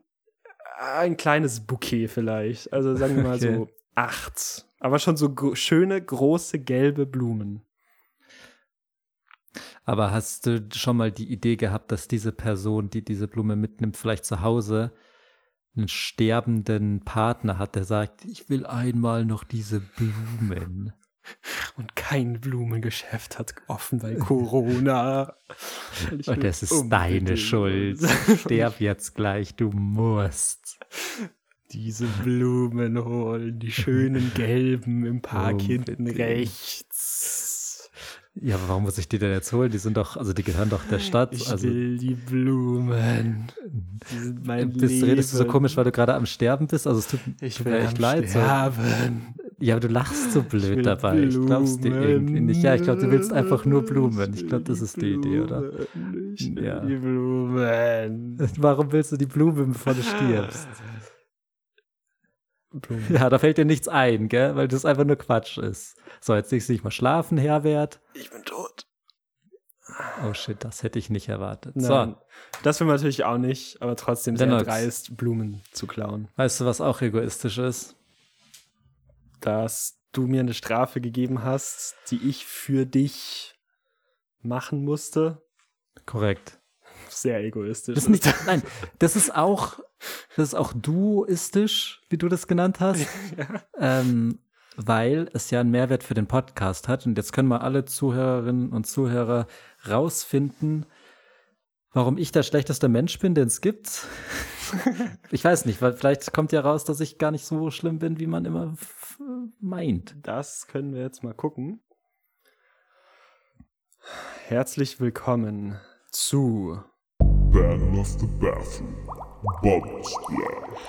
ein kleines Bouquet vielleicht. Also sagen wir mal okay. so acht. Aber schon so gro schöne, große, gelbe Blumen.
Aber hast du schon mal die Idee gehabt, dass diese Person, die diese Blume mitnimmt, vielleicht zu Hause einen sterbenden Partner hat, der sagt, ich will einmal noch diese Blumen.
Und kein Blumengeschäft hat offen, weil Corona.
Und das ist deine Schuld. Sterb jetzt gleich, du musst.
Diese Blumen holen, die schönen gelben im Park oh, hinten rechts.
Ja, aber warum muss ich die denn jetzt holen? Die sind doch, also die gehören doch der Stadt.
Ich
also,
will die Blumen. Die sind mein
das
Leben.
redest du so komisch, weil du gerade am Sterben bist. Also es tut,
Ich
mir echt leid. So.
Sterben.
Ja, aber du lachst so blöd dabei. Ich glaub's dir
Blumen.
irgendwie nicht. Ja, ich glaube, du willst einfach nur Blumen. Ich glaube, das ist die Idee, oder?
Blumen. Ich will
Ja.
die Blumen.
Warum willst du die Blumen, bevor du stirbst?
Blumen.
Ja, da fällt dir nichts ein, gell? Weil das einfach nur Quatsch ist. So, jetzt legst du dich mal schlafen, Herbert.
Ich bin tot.
Oh shit, das hätte ich nicht erwartet.
Nein, das will man natürlich auch nicht, aber trotzdem sehr
Lennox.
dreist, Blumen zu klauen.
So, weißt du, was auch egoistisch ist?
Dass du mir eine Strafe gegeben hast, die ich für dich machen musste.
Korrekt.
Sehr egoistisch.
Das ist nicht, nein, das ist auch, das ist auch duistisch, wie du das genannt hast. ähm, weil es ja einen Mehrwert für den Podcast hat. Und jetzt können wir alle Zuhörerinnen und Zuhörer rausfinden, warum ich der schlechteste Mensch bin, den es gibt. ich weiß nicht, weil vielleicht kommt ja raus, dass ich gar nicht so schlimm bin, wie man immer meint.
Das können wir jetzt mal gucken. Herzlich willkommen zu
Battle of the Bathroom. Bubble Splash.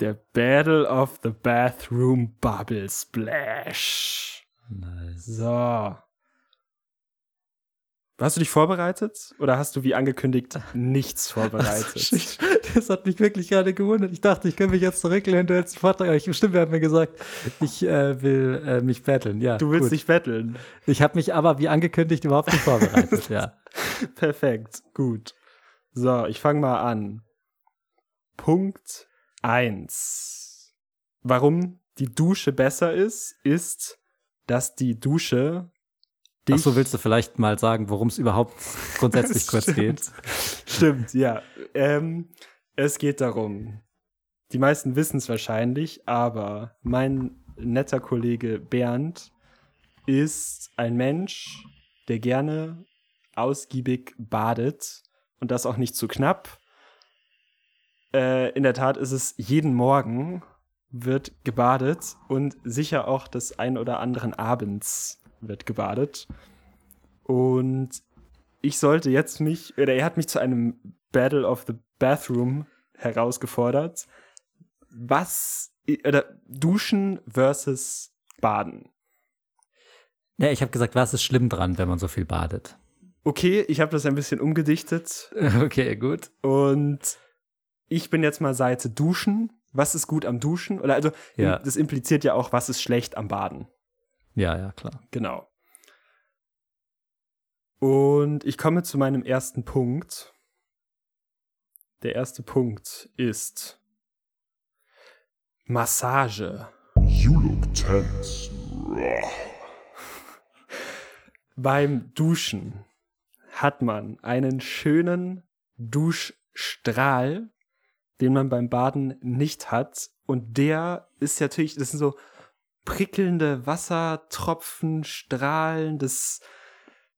der Battle of the Bathroom Bubble Splash.
Nice.
So. Hast du dich vorbereitet oder hast du wie angekündigt nichts vorbereitet?
Das hat mich wirklich gerade gewundert. Ich dachte, ich könnte mich jetzt zurücklehnen, du hättest einen Vortrag. Aber ich, stimmt, wir haben mir gesagt, ich äh, will äh, mich battlen. Ja,
Du willst
gut.
nicht betteln.
Ich habe mich aber, wie angekündigt, überhaupt nicht vorbereitet. ja.
Perfekt, gut. So, ich fange mal an. Punkt 1. Warum die Dusche besser ist, ist, dass die Dusche dich.
Ach so, willst du vielleicht mal sagen, worum es überhaupt grundsätzlich kurz geht?
Stimmt, ja. Ähm, es geht darum, die meisten wissen es wahrscheinlich, aber mein netter Kollege Bernd ist ein Mensch, der gerne ausgiebig badet und das auch nicht zu knapp. Äh, in der Tat ist es jeden Morgen wird gebadet und sicher auch des ein oder anderen Abends wird gebadet. Und ich sollte jetzt mich, oder er hat mich zu einem Battle of the Bathroom herausgefordert. Was, oder Duschen versus Baden.
Ja, ich habe gesagt, was ist schlimm dran, wenn man so viel badet?
Okay, ich habe das ein bisschen umgedichtet
Okay, gut.
und ich bin jetzt mal Seite Duschen. Was ist gut am Duschen? Oder also,
Ja.
das impliziert ja auch, was ist schlecht am Baden.
Ja, ja, klar.
Genau. Und ich komme zu meinem ersten Punkt. Der erste Punkt ist Massage.
You look tense.
Beim Duschen hat man einen schönen Duschstrahl, den man beim Baden nicht hat. Und der ist natürlich, das sind so prickelnde Wassertropfen, Strahlen, das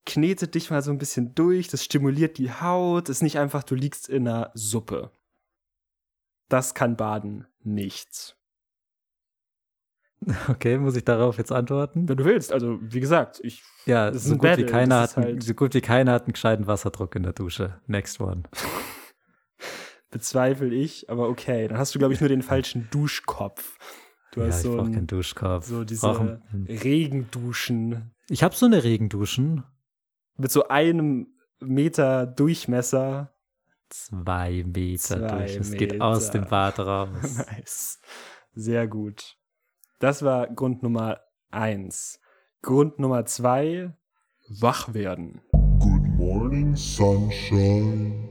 knetet dich mal so ein bisschen durch, das stimuliert die Haut, ist nicht einfach, du liegst in einer Suppe. Das kann Baden nicht.
Okay, muss ich darauf jetzt antworten?
Wenn du willst, also wie gesagt, ich
Ja, so gut,
Battle,
wie keiner hat,
halt-
so gut wie keiner hat einen gescheiten Wasserdruck in der Dusche. Next one.
bezweifle ich, aber okay, dann hast du, glaube ich, nur den falschen Duschkopf. Du
ja,
hast
ich
so,
brauche
ein,
keinen Duschkopf.
so
Ich
diese
brauch einen-
Regenduschen
Ich habe so eine Regenduschen.
mit so einem Meter Durchmesser.
Zwei Meter
Zwei
durch. Es geht aus dem Bad raus.
Nice. Sehr gut. Das war Grund Nummer eins. Grund Nummer zwei, wach werden.
Good morning, sunshine.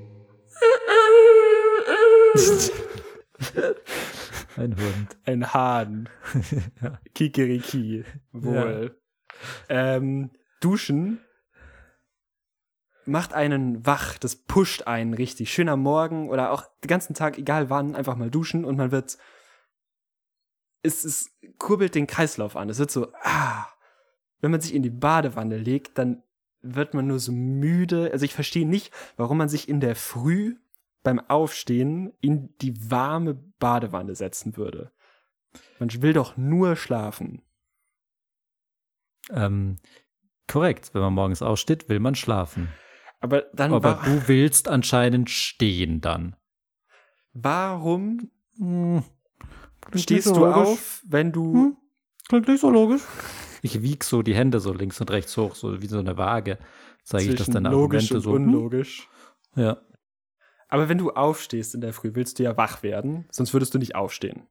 Ein Hund.
Ein Hahn. Kikeriki. Wohl. Ähm, duschen macht einen wach, das pusht einen richtig. Schön am Morgen oder auch den ganzen Tag, egal wann, einfach mal duschen und man wird. Es, es kurbelt den Kreislauf an. Es wird so, ah. Wenn man sich in die Badewanne legt, dann wird man nur so müde. Also ich verstehe nicht, warum man sich in der Früh beim Aufstehen in die warme Badewanne setzen würde. Man will doch nur schlafen.
Ähm, Korrekt. Wenn man morgens aufsteht, will man schlafen.
Aber dann
Aber du willst anscheinend stehen dann.
warum
Hm,
stehst
nicht
du
so logisch.
auf, wenn du.
Hm? Klingt nicht so logisch. Ich wieg so die Hände so links und rechts hoch, so wie so eine Waage. Zeige ich das
logisch
Argumente
und
so. hm?
unlogisch.
Ja.
Aber wenn du aufstehst in der Früh, willst du ja wach werden, sonst würdest du nicht aufstehen.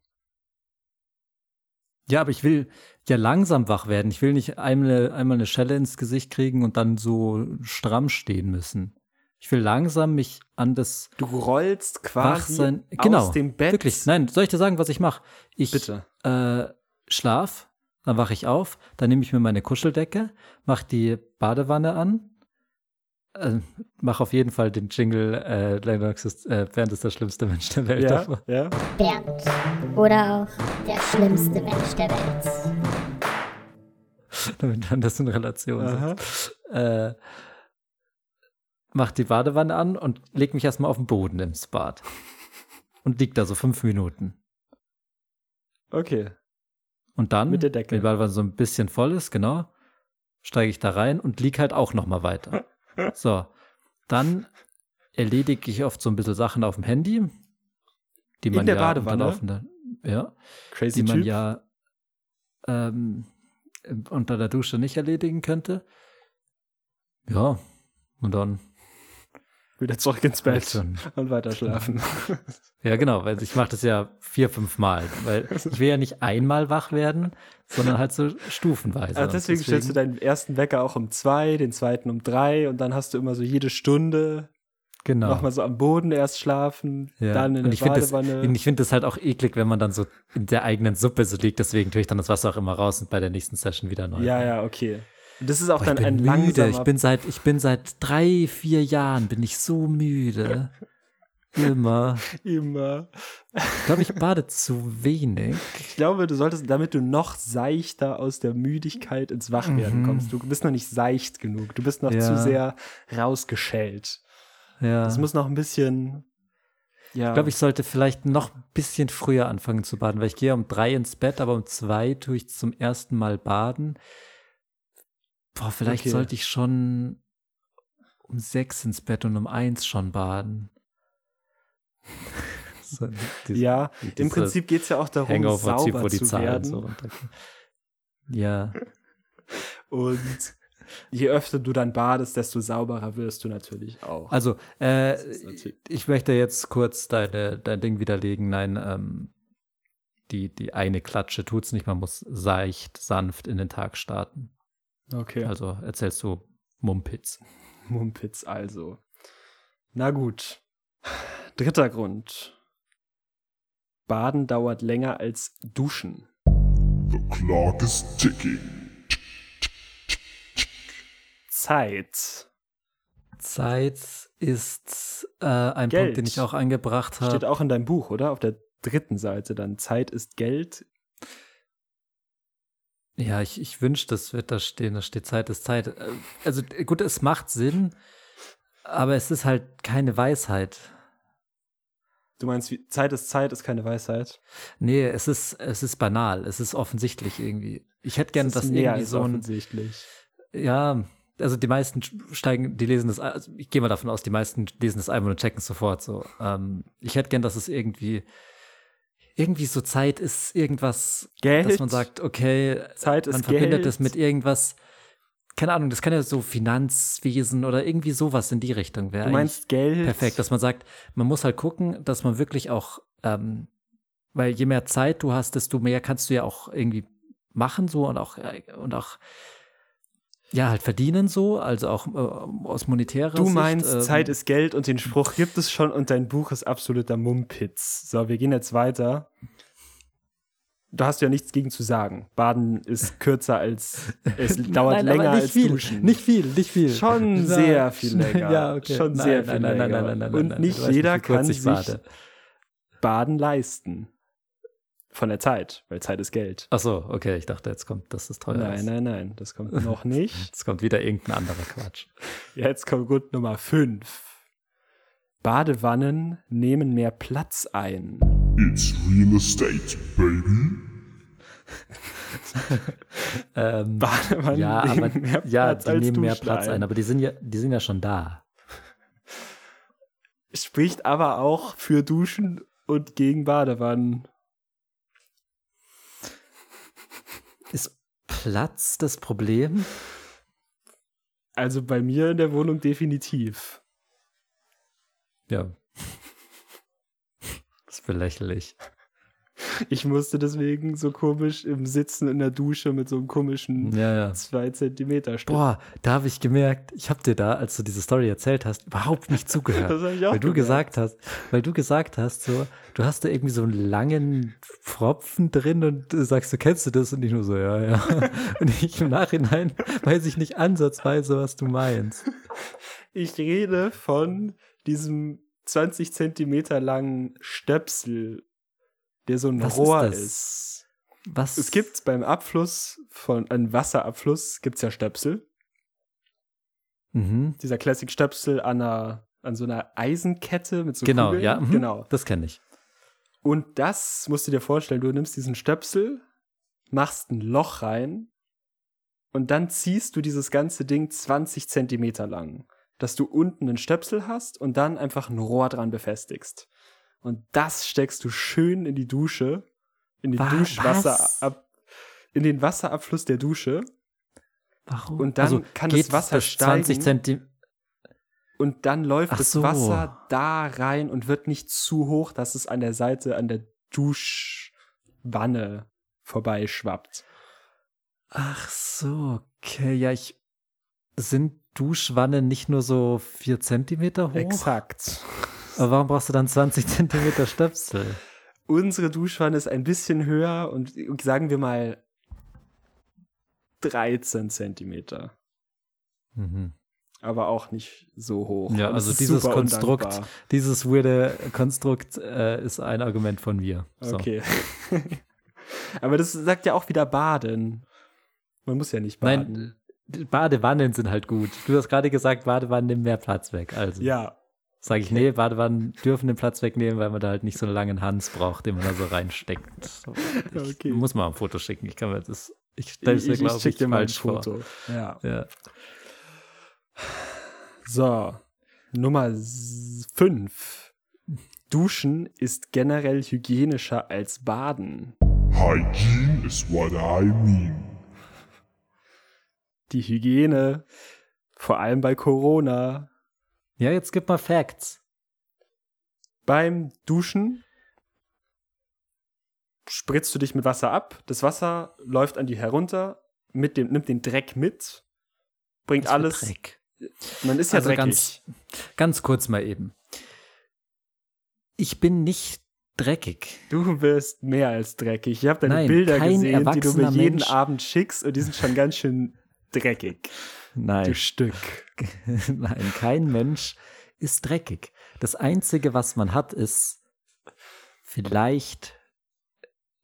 Ja, aber ich will ja langsam wach werden. Ich will nicht einmal, einmal eine Schelle ins Gesicht kriegen und dann so stramm stehen müssen. Ich will langsam mich an das
Du rollst quasi
sein. Genau.
aus dem Bett.
Wirklich. Nein, soll ich dir sagen, was ich mache? Ich
Bitte.
äh, schlaf, dann wache ich auf, dann nehme ich mir meine Kuscheldecke, mache die Badewanne an, äh, mache auf jeden Fall den Jingle, äh, Lennox ist, äh, Bernd ist der schlimmste Mensch der Welt.
Ja,
davor.
ja.
Bernd. Oder auch der schlimmste Mensch der Welt.
damit man das in Relation setzt. Äh, mach die Badewanne an und leg mich erstmal auf den Boden ins Bad. Und lieg da so fünf Minuten.
Okay.
Und dann,
Mit der Decke.
wenn die Badewanne so ein bisschen voll ist, genau, steige ich da rein und lieg halt auch noch mal weiter. So, dann erledige ich oft so ein bisschen Sachen auf dem Handy, die man
der
ja
Badewanne?
ja,
Crazy
die man
Typ.
ja ähm, unter der Dusche nicht erledigen könnte. Ja, und dann
Wieder zurück ins Bett
schon.
und weiter schlafen.
Ja, genau, weil ich mache das ja vier, fünf Mal, weil ich will ja nicht einmal wach werden, sondern halt so stufenweise.
Also
Und
deswegen, stellst du deinen ersten Wecker auch um zwei, den zweiten um drei und dann hast du immer so jede Stunde
genau.
nochmal so am Boden erst schlafen,
Ja.
dann in
und
der
ich finde das,
Badewanne.
ich finde das halt auch eklig, wenn man dann so in der eigenen Suppe so liegt. Deswegen tue ich dann das Wasser auch immer raus und bei der nächsten Session wieder neu.
ja, ja, okay. Und das ist auch
Boah,
dann
ich bin
ein
müde. Ich bin seit, ich bin seit drei, vier Jahren bin ich so müde. Immer.
immer.
Ich glaube, ich bade zu wenig.
Ich glaube, du solltest, damit du noch seichter aus der Müdigkeit ins Wachwerden
Mhm.
kommst. Du bist noch nicht seicht genug. Du bist noch
Ja.
zu sehr rausgeschellt.
Ja.
Das muss noch ein bisschen. Ja.
Ich glaube, ich sollte vielleicht noch ein bisschen früher anfangen zu baden, weil ich gehe um drei ins Bett, aber um zwei tue ich zum ersten Mal baden. Boah, vielleicht
Okay.
sollte ich schon um sechs ins Bett und um eins schon baden. so, diese
ja, im Prinzip geht es ja auch darum,
Hangover-Typ,
sauber zu
Zahlen
werden.
so. Ja,
Und je öfter du dann badest, desto sauberer wirst du natürlich auch.
also äh, ich möchte jetzt kurz deine, dein Ding widerlegen. Nein, ähm, die, die eine Klatsche tut's nicht. Man muss seicht, sanft in den Tag starten.
Okay.
Also erzählst du Mumpitz.
Mumpitz also. Na gut. Dritter Grund. Baden dauert länger als Duschen.
The clock is ticking.
Zeit.
Zeit ist äh, ein
Geld.
Punkt, den ich auch angebracht
Steht
habe.
auch in deinem Buch, oder? Auf der dritten Seite dann. Zeit ist Geld.
Ja, ich, ich wünschte, das wird da stehen. Da steht Zeit ist Zeit. Äh, Also gut, es macht Sinn, aber es ist halt keine Weisheit.
Du meinst, Zeit ist Zeit ist keine Weisheit.
Nee, es ist, es ist banal. Es ist offensichtlich irgendwie. Ich hätte gern,
Das ist
dass irgendwie so ein,
offensichtlich.
Ja, also die meisten steigen, die lesen das, also ich gehe mal davon aus, die meisten lesen das einfach und checken sofort so. Ähm, ich hätte gern, dass es irgendwie, irgendwie so Zeit ist, irgendwas,
Geld?
dass man sagt, okay,
Zeit ist
man verbindet
Geld.
das mit irgendwas, keine Ahnung, das kann ja so Finanzwesen oder irgendwie sowas in die Richtung wäre.
Du meinst Geld?
Perfekt, dass man sagt, man muss halt gucken, dass man wirklich auch, ähm, weil je mehr Zeit du hast, desto mehr kannst du ja auch irgendwie machen so und auch äh, und auch ja halt verdienen so, also auch äh, aus monetärer
Du
Sicht.
meinst,
ähm,
Zeit ist Geld und den Spruch gibt es schon und dein Buch ist absoluter Mumpitz. So, wir gehen jetzt weiter. Du hast ja nichts gegen zu sagen. Baden ist kürzer als, es dauert
Nein,
länger
nicht
als
viel,
Duschen.
Nicht viel, nicht viel.
Schon
Ja,
sehr viel länger.
Ja, okay.
Schon
nein,
sehr
nein,
viel länger.
nein, nein, nein,
Und nicht
du
jeder
kurz
kann
ich
sich
bade.
Baden leisten. Von der Zeit, weil Zeit ist Geld.
Ach so, okay, ich dachte, jetzt kommt, dass das teuer
Nein,
ist.
nein, nein, das kommt noch nicht.
Jetzt kommt wieder irgendein anderer Quatsch.
Jetzt kommt Grund Nummer 5. Badewannen nehmen mehr Platz ein.
It's real estate, baby.
Ähm,
Badewannen
ja, aber,
nehmen mehr
ja,
Platz
die
als
nehmen mehr Platz ein, aber die sind ja, die sind ja schon da.
Spricht aber auch für Duschen und gegen Badewannen.
Platz das Problem?
Also bei mir in der Wohnung definitiv.
Ja. Das ist belächerlich.
Ich musste deswegen so komisch im Sitzen in der Dusche mit so einem komischen
Ja, ja.
zwei Zentimeter Stück.
Boah, da habe ich gemerkt, ich habe dir da, als du diese Story erzählt hast, überhaupt nicht zugehört.
Das hab ich auch
weil du
gemerkt.
gesagt hast, weil du gesagt hast, so, du hast da irgendwie so einen langen Pfropfen drin und du sagst, du kennst du das und ich nur so, ja, ja. Und ich im Nachhinein weiß ich nicht ansatzweise, was du meinst.
Ich rede von diesem 20 Zentimeter langen Stöpsel, der so ein
Was ist
Rohr
das?
ist.
Was?
Es gibt beim Abfluss von einem Wasserabfluss gibt's ja Stöpsel.
Mhm.
Dieser Classic Stöpsel an einer an so einer Eisenkette mit so
Genau,
Kugeln.
ja. Mhm.
Genau.
Das kenne ich.
Und das musst du dir vorstellen, du nimmst diesen Stöpsel, machst ein Loch rein und dann ziehst du dieses ganze Ding 20 Zentimeter lang, dass du unten einen Stöpsel hast und dann einfach ein Rohr dran befestigst. Und das steckst du schön in die Dusche, in den
Wa-
Duschwasser,
was?
ab, in den Wasserabfluss der Dusche
Warum?
Und dann kann das Wasser
20
steigen?
Zentimeter.
und dann läuft
Ach
das
so.
Wasser da rein und wird nicht zu hoch, dass es an der Seite, an der Duschwanne vorbeischwappt.
Ach so, okay. Ja, ich. Sind Duschwannen nicht nur so 4 Zentimeter hoch?
Exakt.
Aber warum brauchst du dann 20 Zentimeter Stöpsel?
Unsere Duschwanne ist ein bisschen höher und sagen wir mal 13 Zentimeter.
Mhm.
Aber auch nicht so hoch.
Ja,
Und
also dieses Konstrukt,
undankbar.
dieses weirde Konstrukt äh, ist ein Argument von mir. So.
Okay. Aber das sagt ja auch wieder Baden. Man muss ja nicht baden.
Nein, Badewannen sind halt gut. Du hast gerade gesagt, Badewannen nehmen mehr Platz weg. Also
Ja,
sage ich, nee, Badewannen dürfen den Platz wegnehmen, weil man da halt nicht so einen langen Hans braucht, den man da so reinsteckt. Ich
Okay.
muss mal ein Foto schicken. Ich kann mir das, ich stelle es
ich,
mir,
ich,
glaube
ich schick
ich,
dir mal ein
falsch vor.
Foto. Ja.
Ja.
So, Nummer 5. Duschen ist generell hygienischer als Baden.
Hygiene is what I mean.
Die Hygiene, vor allem bei Corona,
ja, jetzt gib mal Facts.
beim Duschen spritzt du dich mit Wasser ab. Das Wasser läuft an dir herunter, mit dem, nimmt den Dreck mit, bringt
für
alles.
Dreck.
Man ist ja
Also
dreckig.
ganz, ganz kurz mal eben. Ich bin nicht dreckig.
Du bist mehr als dreckig. Ich habe deine
Nein,
Bilder gesehen, die du mir jeden
Mensch-
Abend schickst und die sind schon ganz schön dreckig. Du
Nein.
Stück.
Nein, kein Mensch ist dreckig. Das Einzige, was man hat, ist vielleicht,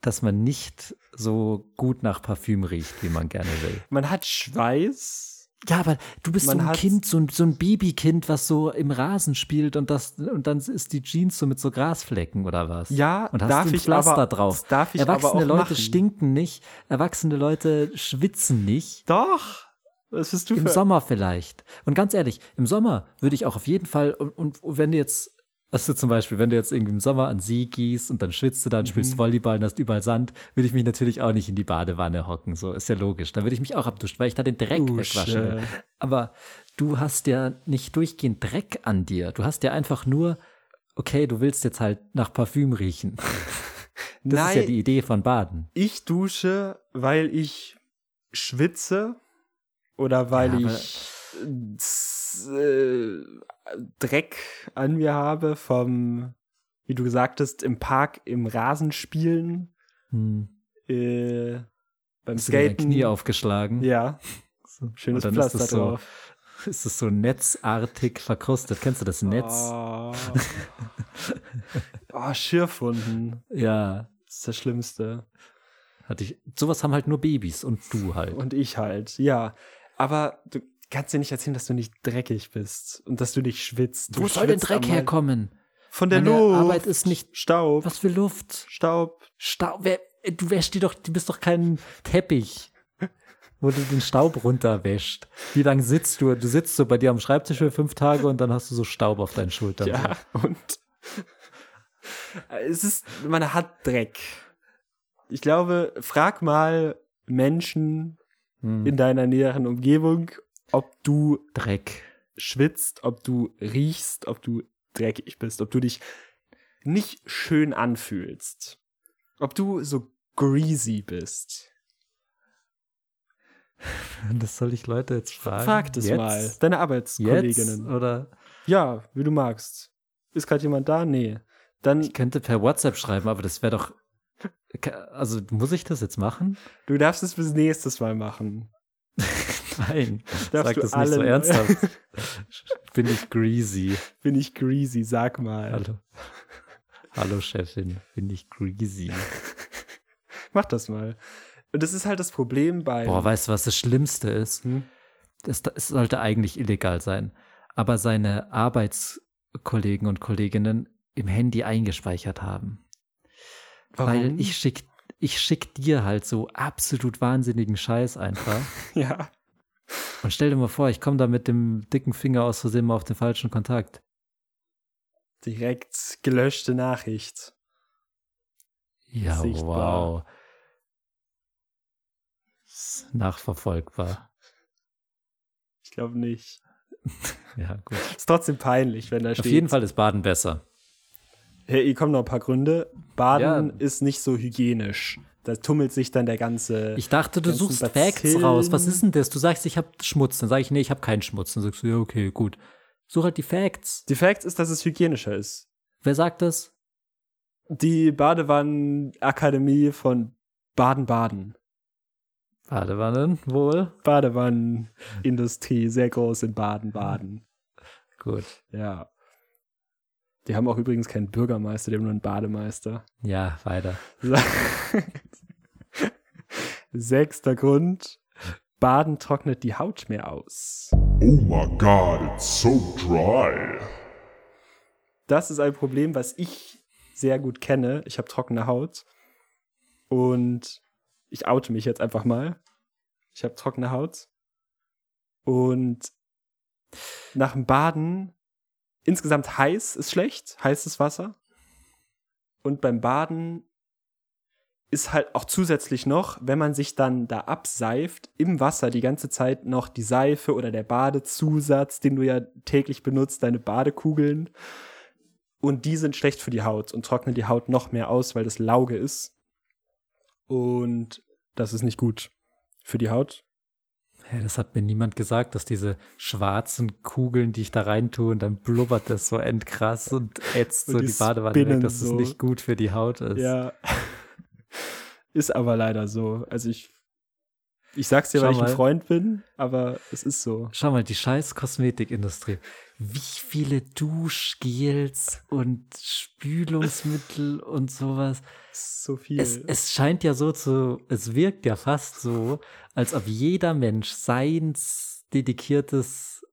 dass man nicht so gut nach Parfüm riecht, wie man gerne will.
Man hat Schweiß.
Ja, aber du bist
Man
so ein Kind, so ein, so ein Babykind, was so im Rasen spielt und das und dann ist die Jeans so mit so Grasflecken oder was?
Ja,
und hast
darf
du ein
ich
Pflaster
aber,
drauf.
Darf ich
Erwachsene
aber auch
Leute
machen.
stinken nicht, erwachsene Leute schwitzen nicht.
Doch. Was bist du
Im
für...
Sommer vielleicht. Und ganz ehrlich, im Sommer würde ich auch auf jeden Fall, und, und wenn du jetzt, also zum Beispiel, wenn du jetzt irgendwie im Sommer an See gehst und dann schwitzt du dann, spielst
Mhm.
Volleyball und hast überall Sand, würde ich mich natürlich auch nicht in die Badewanne hocken. So, ist ja logisch. Dann würde ich mich auch abduschen, weil ich da den Dreck will. Aber du hast ja nicht durchgehend Dreck an dir. Du hast ja einfach nur, okay, du willst jetzt halt nach Parfüm riechen. Das
Nein,
ist ja die Idee von Baden.
ich dusche, weil ich schwitze oder weil
Ja,
ich äh, Dreck an mir habe vom, wie du gesagt im Park im Rasen spielen,
Hm.
äh, beim
Hast
Skaten.
Knie aufgeschlagen?
Ja,
So.
schönes
Und dann ist
Pflaster
es so,
drauf.
ist es so netzartig verkrustet. Kennst du das Netz?
Oh, oh Schürfwunden.
Ja,
Das ist das Schlimmste.
hatte ich. Sowas haben halt nur Babys und du halt.
Und ich halt, ja. Aber du kannst dir nicht erzählen, dass du nicht dreckig bist und dass du nicht schwitzt. Du
Wo soll denn Dreck herkommen?
Von der
Meine
Luft.
Arbeit ist nicht-
Staub.
Was für Luft?
Staub.
Staub. Wer, du wäschst die doch, du bist doch kein Teppich. wo du den Staub runterwäscht. Wie lange sitzt du? Du sitzt so bei dir am Schreibtisch für fünf Tage und dann hast du so Staub auf deinen Schultern.
Ja, und es ist, man hat Dreck. Ich glaube, frag mal Menschen
Hm.
in deiner näheren Umgebung, ob du
Dreck.
schwitzt, ob du riechst, ob du dreckig bist, ob du dich nicht schön anfühlst, ob du so greasy bist.
Das soll ich Leute jetzt fragen.
Frag das
Jetzt?
mal. Deine Arbeitskolleginnen.
Jetzt? Oder
Ja, wie du magst. Ist gerade jemand da? Nee. Dann,
ich könnte per WhatsApp schreiben, aber das wäre doch. Also muss ich das jetzt machen?
du darfst es bis nächstes Mal machen.
Nein.
Darfst
Sag
du
das nicht so ernsthaft. Bin ich greasy.
Bin ich greasy, sag mal.
Hallo. Hallo Chefin, bin ich greasy.
Mach das mal. Und das ist halt das Problem bei.
Boah, weißt du, was das Schlimmste ist?
Hm?
Das, es sollte eigentlich illegal sein. Aber seine Arbeitskollegen und Kolleginnen im Handy eingespeichert haben. Weil ich schick, ich schick dir halt so absolut wahnsinnigen Scheiß einfach.
Ja.
Und stell dir mal vor, ich komme da mit dem dicken Finger aus Versehen mal auf den falschen Kontakt.
Direkt gelöschte Nachricht.
Ja,
Sichtbar.
wow. Ist nachverfolgbar.
Ich glaube nicht.
Ja, gut.
Ist trotzdem peinlich, wenn da steht.
Auf jeden Fall ist Baden besser.
Hey, hier kommen noch ein paar Gründe. Baden
Ja.
ist nicht so hygienisch. Da tummelt sich dann der ganze.
Ich dachte, du suchst
Bazillen.
Facts raus. Was ist denn das? Du sagst, ich habe Schmutz. Dann sage ich, nee, ich habe keinen Schmutz. Dann sagst du, ja, okay, gut. Such halt die Facts.
Die Fact ist, dass es hygienischer ist.
Wer sagt das?
Die Badewannenakademie von Baden-Baden.
Badewannen, wohl.
Badewannenindustrie, sehr groß in Baden-Baden.
Gut.
Ja. Die haben auch übrigens keinen Bürgermeister, die haben nur einen Bademeister.
Ja, weiter.
Sechster Grund. Baden trocknet die Haut mehr aus.
Oh my god, it's so dry.
Das ist ein Problem, was ich sehr gut kenne. Ich habe trockene Haut. Und ich oute mich jetzt einfach mal. Ich habe trockene Haut. Und nach dem Baden insgesamt heiß ist schlecht, heißes Wasser. Und beim Baden ist halt auch zusätzlich noch, wenn man sich dann da abseift, im Wasser die ganze Zeit noch die Seife oder der Badezusatz, den du ja täglich benutzt, deine Badekugeln. Und die sind schlecht für die Haut und trocknen die Haut noch mehr aus, weil das Lauge ist. Und das ist nicht gut für die Haut.
Hä, das hat mir niemand gesagt, dass diese schwarzen Kugeln, die ich da reintue, und dann blubbert das so endkrass und ätzt
Und
so
die
die Badewanne
spinnen
weg, dass
so.
es nicht gut für die Haut ist.
Ja. ist aber leider so. Also ich, ich sag's dir,
Schau
weil ich ein
mal.
Freund bin, aber es ist so.
Schau mal, die scheiß Kosmetikindustrie. Wie viele Duschgels und Spülungsmittel und sowas.
So viel.
Es, es scheint ja so zu, es wirkt ja fast so, als ob jeder Mensch seins dedikiertes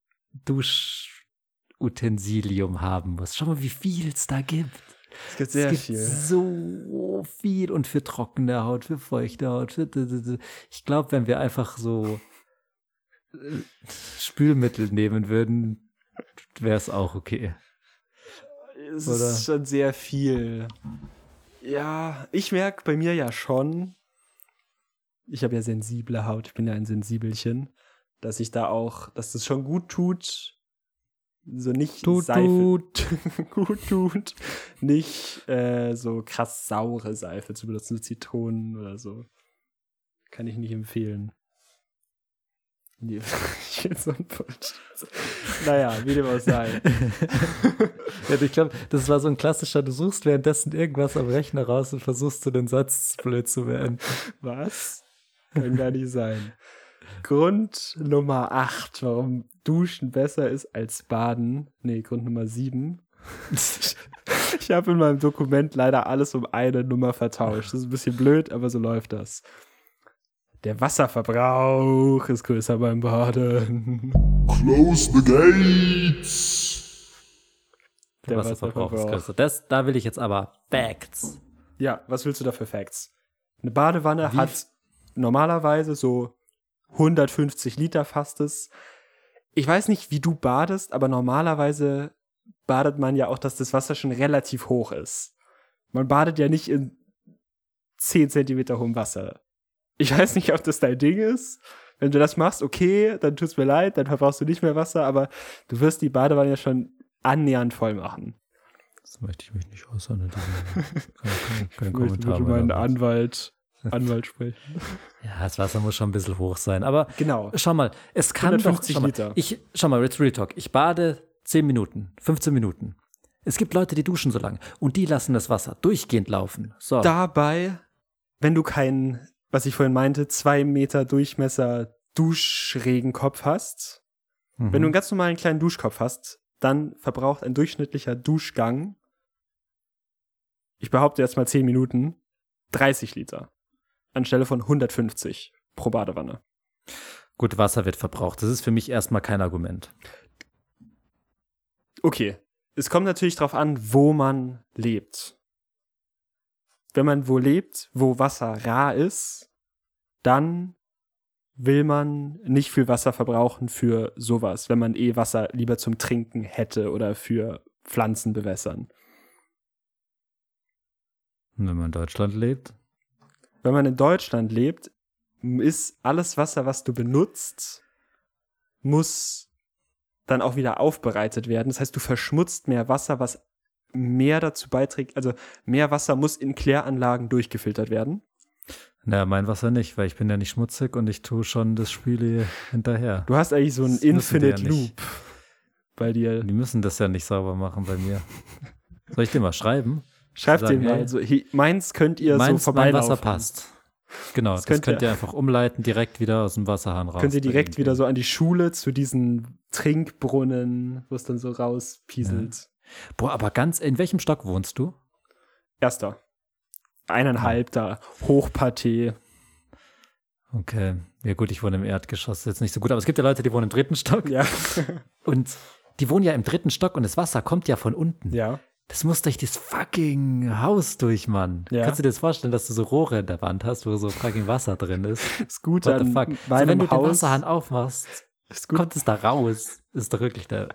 Duschutensilium haben muss. Schau mal, wie viel es da gibt.
Es gibt
es gibt so viel und für trockene Haut, für feuchte Haut. Für ich glaube, wenn wir einfach so äh, Spülmittel nehmen würden, wäre es auch okay.
Es
Oder?
ist schon sehr viel. Ja, ich merke bei mir ja schon, ich habe ja sensible Haut, ich bin ja ein Sensibelchen, dass ich da auch, dass das schon gut tut, so nicht
Tut,
Seife,
tut.
gut tut, nicht äh, so krass saure Seife zu benutzen, so Zitronen oder so. Kann ich nicht empfehlen. Nee, so ein. Naja, wie dem auch sei.
Ja, ich glaube, das war so ein klassischer, du suchst währenddessen irgendwas am Rechner raus und versuchst du den Satz blöd zu beenden.
Was? Kann gar nicht sein. Grund Nummer 8, warum Duschen besser ist als Baden. Nee, Grund Nummer 7. Ich habe in meinem Dokument leider alles um eine Nummer vertauscht. Das ist ein bisschen blöd, aber so läuft das. Der Wasserverbrauch ist größer beim Baden.
Close the gates.
Der Wasserverbrauch ist größer. Das, da will ich jetzt aber Facts.
Ja, was willst du da für Facts? Eine Badewanne
Wie
hat normalerweise so 150 Liter fast ist. Ich weiß nicht, wie du badest, aber normalerweise badet man ja auch, dass das Wasser schon relativ hoch ist. Man badet ja nicht in 10 Zentimeter hohem Wasser. Ich weiß nicht, ob das dein Ding ist. Wenn du das machst, okay, dann tut's mir leid, dann verbrauchst du nicht mehr Wasser, aber du wirst die Badewanne ja schon annähernd voll machen.
Das möchte ich mich nicht äußern. Kein, kein, kein
Ich möchte
mehr.
Anwalt, Anwalt sprechen.
Ja, das Wasser muss schon ein bisschen hoch sein. Aber
Genau.
schau mal, es kann
150
doch, schau mal,
Liter.
Ich, schau mal, jetzt Real Talk. Ich bade 10 Minuten, 15 Minuten. Es gibt Leute, die duschen so lange und die lassen das Wasser durchgehend laufen. So.
Dabei, wenn du keinen, was ich vorhin meinte, zwei Meter Durchmesser Duschregenkopf hast,
Mhm.
wenn du einen ganz normalen kleinen Duschkopf hast, dann verbraucht ein durchschnittlicher Duschgang, ich behaupte jetzt mal 10 Minuten, 30 Liter. Anstelle von 150 pro Badewanne.
Gut, Wasser wird verbraucht. Das ist für mich erstmal kein Argument.
Okay. Es kommt natürlich darauf an, wo man lebt. Wenn man wo lebt, wo Wasser rar ist, dann will man nicht viel Wasser verbrauchen für sowas, wenn man eh Wasser lieber zum Trinken hätte oder für Pflanzen bewässern.
Wenn man in Deutschland lebt,
Wenn man in Deutschland lebt, ist alles Wasser, was du benutzt, muss dann auch wieder aufbereitet werden. Das heißt, du verschmutzt mehr Wasser, was mehr dazu beiträgt, also mehr Wasser muss in Kläranlagen durchgefiltert werden.
naja, mein Wasser nicht, weil ich bin ja nicht schmutzig und ich tue schon das Spüle hinterher.
Du hast eigentlich so einen
Das die ja
Infinite
nicht.
Loop bei dir.
Die müssen das ja nicht sauber machen bei mir. Soll ich dir mal schreiben?
Schreib
sagen,
dir mal,
hey,
so, hey, meins könnt ihr
Meins,
so
mein
vorbeilaufen.
Wasser passt. Genau, das,
könnt
könnt,
ihr-
ihr einfach umleiten, direkt wieder aus dem Wasserhahn raus.
Könnt ihr direkt wieder so an die Schule zu diesen Trinkbrunnen, wo es dann so rauspieselt.
Boah, aber ganz, in welchem Stock wohnst du?
Erster. Eineinhalb da. Hochpartie.
Okay. Ja gut, ich wohne im Erdgeschoss, ist jetzt nicht so gut, aber es gibt ja Leute, die wohnen im dritten Stock
Ja.
und die wohnen ja im dritten Stock und das Wasser kommt ja von unten.
ja.
Das muss durch das fucking Haus durch, Mann.
Ja.
Kannst du dir das vorstellen, dass du so Rohre in der Wand hast, wo so fucking Wasser drin ist?
Das Gute
What the fuck? So,
meinem
wenn du den
Haus
Wasserhahn aufmachst,
Gut,
kommt es da raus. Das ist doch wirklich der,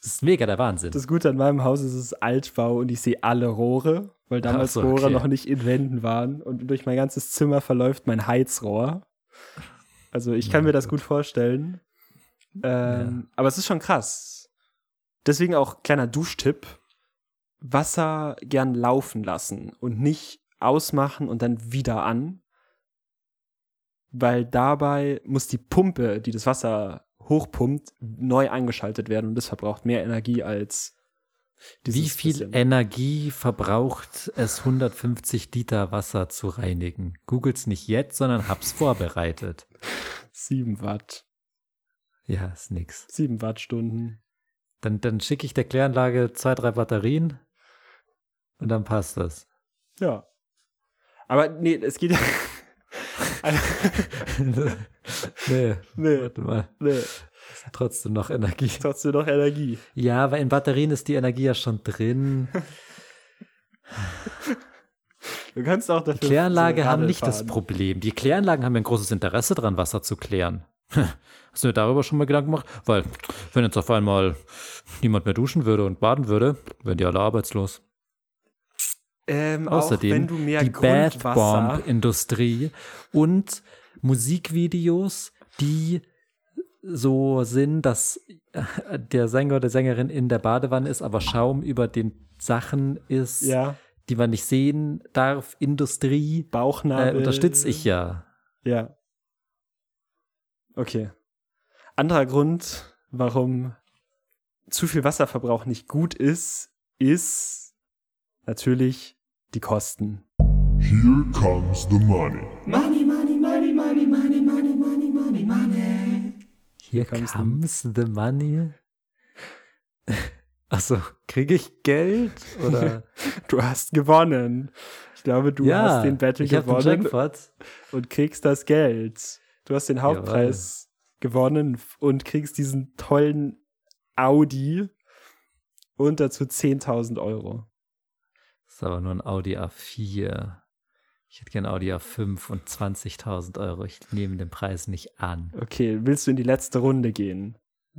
das ist mega der Wahnsinn.
das Gute an meinem Haus ist, es ist Altbau und ich sehe alle Rohre, weil damals
so,
Rohre
okay.
noch nicht in Wänden waren und durch mein ganzes Zimmer verläuft mein Heizrohr. Also ich kann
Ja,
mir das
gut.
gut vorstellen. Ähm, Aber es ist schon krass. Deswegen auch kleiner Duschtipp. Wasser gern laufen lassen und nicht ausmachen und dann wieder an. Weil dabei muss die Pumpe, die das Wasser hochpumpt, neu eingeschaltet werden und das verbraucht mehr Energie als
Wie viel
bisschen.
Energie verbraucht es, 150 Liter Wasser zu reinigen? Googles nicht jetzt, sondern hab's vorbereitet.
7 Watt.
Ja, ist nix.
7 Wattstunden.
Dann, dann schicke ich der Kläranlage zwei, drei Batterien und dann passt das.
Ja. Aber nee, es geht ja.
nee,
nee,
warte mal.
nee.
Trotzdem noch Energie.
Trotzdem noch Energie.
Ja, weil in Batterien ist die Energie ja schon drin.
Du kannst auch dafür.
Die Kläranlage haben nicht das
fahren.
Problem. Die Kläranlagen haben ja ein großes Interesse daran, Wasser zu klären. Hast du dir darüber schon mal Gedanken gemacht? Weil, wenn jetzt auf einmal niemand mehr duschen würde und baden würde, wären die alle arbeitslos.
Ähm, auch
Außerdem
wenn du mehr
die Bad. Bomb Industrie und Musikvideos, die so sind, dass äh, der Sänger oder Sängerin in der Badewanne ist, aber Schaum über den Sachen ist,
Ja.
die man nicht sehen darf. Industrie
Bauchnabel.
äh, unterstütze ich ja.
Ja. Okay. Anderer Grund, warum zu viel Wasserverbrauch nicht gut ist, ist natürlich die Kosten.
Here comes the money.
Hier
comes
comes the money. Achso, kriege ich Geld? Oder?
Du hast gewonnen. Ich glaube, du
ja,
hast den Battle
ich hab den
gewonnen und kriegst das Geld. Du hast den Hauptpreis gewonnen und kriegst diesen tollen Audi und dazu 10.000 Euro.
Ist aber nur ein Audi A4. Ich hätte gerne Audi A5 und 20.000 Euro. Ich nehme den Preis nicht an.
Okay, willst du in die letzte Runde gehen?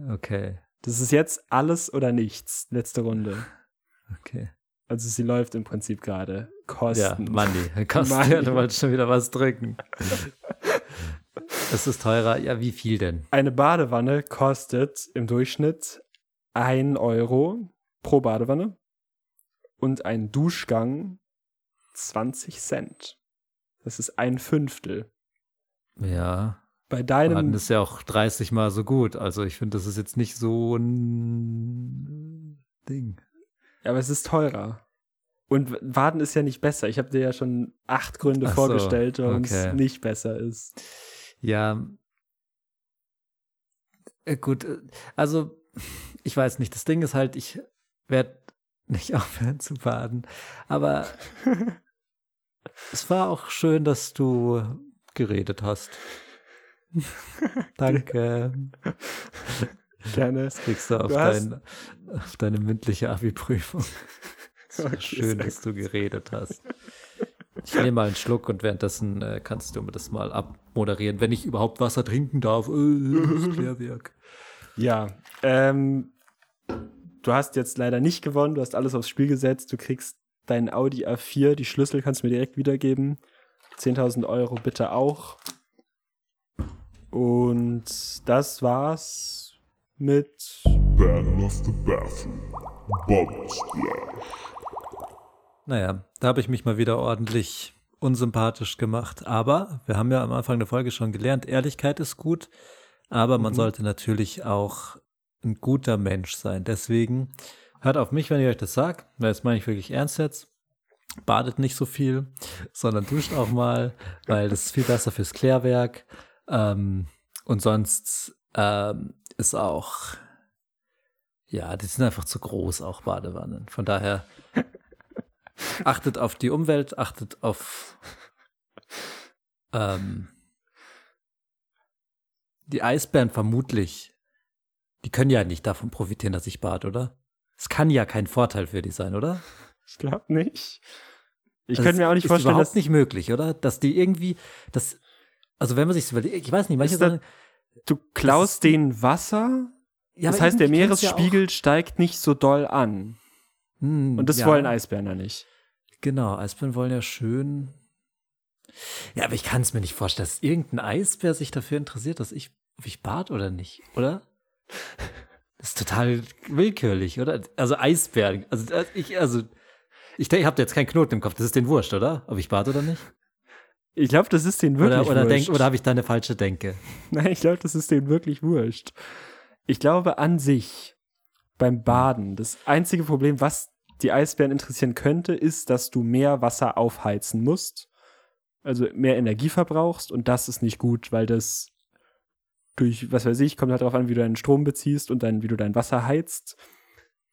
Okay,
Das ist jetzt alles oder nichts. Letzte Runde.
okay.
Also sie läuft im Prinzip gerade.
Ja,
Kosten.
Money. Kostet,
Money.
du wolltest schon wieder was drücken. Es ist teurer. Ja, wie viel denn?
Eine Badewanne kostet im Durchschnitt 1 Euro pro Badewanne und ein Duschgang 20 Cent. Das ist ein Fünftel.
Ja,
Bei deinem,
ist ja auch 30 Mal so gut. Also ich finde, das ist jetzt nicht so ein Ding.
aber es ist teurer. Und Baden ist ja nicht besser. Ich habe dir ja schon acht Gründe
so,
vorgestellt, warum es
okay.
nicht besser ist.
Ja. Äh, Gut, äh, also ich weiß nicht. Das Ding ist halt, ich werde nicht aufhören zu baden. Aber es war auch schön, dass du geredet hast. Danke.
Gerne.
Das kriegst du auf,
Du
dein, auf deine mündliche Abi-Prüfung. Es war
Okay,
schön, dass du geredet hast. Ich nehme mal einen Schluck und währenddessen äh, kannst du mir das mal abmoderieren, wenn ich überhaupt Wasser trinken darf. Äh, das Klärwerk.
Ja, ähm, du hast jetzt leider nicht gewonnen, du hast alles aufs Spiel gesetzt, du kriegst deinen Audi A4, die Schlüssel kannst du mir direkt wiedergeben. 10.000 Euro bitte auch. Und das war's mit.
Battle of the Bathroom. Bubble Splash.
Naja, da habe ich mich mal wieder ordentlich unsympathisch gemacht. Aber wir haben ja am Anfang der Folge schon gelernt, Ehrlichkeit ist gut, aber man sollte natürlich auch ein guter Mensch sein. Deswegen hört auf mich, wenn ich euch das sage, weil das meine ich wirklich ernst jetzt. Badet nicht so viel, sondern duscht auch mal, weil das ist viel besser fürs Klärwerk. Ähm, und sonst ähm, ist auch, ja, die sind einfach zu groß, auch Badewannen. Von daher achtet auf die Umwelt, achtet auf ähm, die Eisbären vermutlich. Die können ja nicht davon profitieren, dass ich bad, oder? Es kann ja kein Vorteil für die sein, oder?
Ich glaube nicht. Ich
Das
könnte mir auch nicht
ist
vorstellen,
überhaupt
dass.
nicht möglich, oder? Dass die irgendwie, das, also wenn man sich überlegt, ich weiß nicht, manche sagen,
Du klaust denen Wasser.
ja,
das heißt, der
kann's ja
Meeresspiegel steigt nicht so doll an.
Hm,
Und das
ja,
wollen Eisbären ja nicht.
Genau, Eisbären wollen ja schön. Ja, aber ich kann es mir nicht vorstellen, dass irgendein Eisbär sich dafür interessiert, dass ich, ob ich bad oder nicht, oder? Das ist total willkürlich, oder? Also Eisbären, also äh, ich, also ich denke, ich habe jetzt keinen Knoten im Kopf. Das ist den wurscht, oder? Ob ich bad oder nicht?
Ich glaube, das ist denen wirklich
Oder, oder,
wurscht.
denk, oder habe ich da eine falsche Denke?
Nein, ich glaube, das ist denen wirklich wurscht. Ich glaube an sich beim Baden, das einzige Problem, was die Eisbären interessieren könnte, ist, dass du mehr Wasser aufheizen musst. Also mehr Energie verbrauchst und das ist nicht gut, weil das durch, was weiß ich, kommt halt darauf an, wie du deinen Strom beziehst und dann, wie du dein Wasser heizt.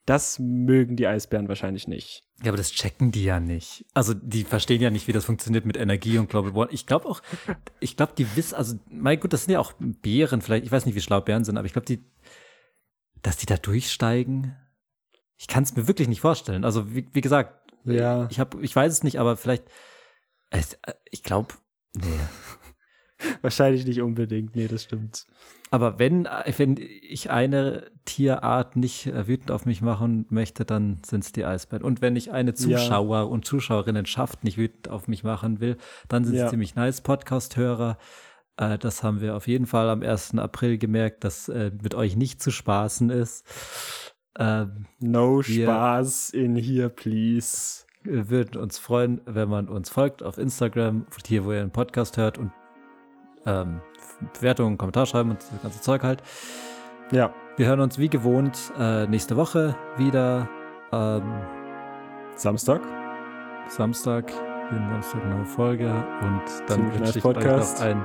Das mögen die Eisbären wahrscheinlich nicht.
Ja, aber das checken die ja nicht. Also die verstehen ja nicht, wie das funktioniert mit Energie und Global Warming. Ich glaube auch, ich glaube, die wissen, also, mein gut, das sind ja auch Bären vielleicht, ich weiß nicht, wie schlau Bären sind, aber ich glaube, die, dass die da durchsteigen, ich kann es mir wirklich nicht vorstellen. Also, wie, wie gesagt,
Ja.
ich habe, ich weiß es nicht, aber vielleicht, äh, ich glaube, nee.
Wahrscheinlich nicht unbedingt. Nee, das stimmt.
Aber wenn, wenn ich eine Tierart nicht äh, wütend auf mich machen möchte, dann sind es die Eisbären. Und wenn ich eine Zuschauer und Zuschauerinnenschaft nicht wütend auf mich machen will, dann sind es
Ja.
ziemlich nice Podcast-Hörer. Äh, das haben wir auf jeden Fall am 1. April gemerkt, dass äh, mit euch nicht zu spaßen ist. Ähm,
No Spaß in here, please.
wir würden uns freuen, wenn man uns folgt auf Instagram, hier wo ihr einen Podcast hört und ähm, Bewertungen, Kommentar schreiben und das ganze Zeug halt.
Ja.
Wir hören uns wie gewohnt äh, nächste Woche wieder. Ähm,
Samstag.
Samstag, jeden Samstag eine neue Folge. Und dann wünsche ich
Podcast.
euch noch ein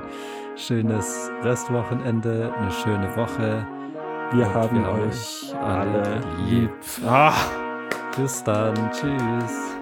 schönes Restwochenende, eine schöne Woche.
Wir
Und
haben
wir
euch alle
lieb.
lieb. Ah.
Bis dann. Tschüss.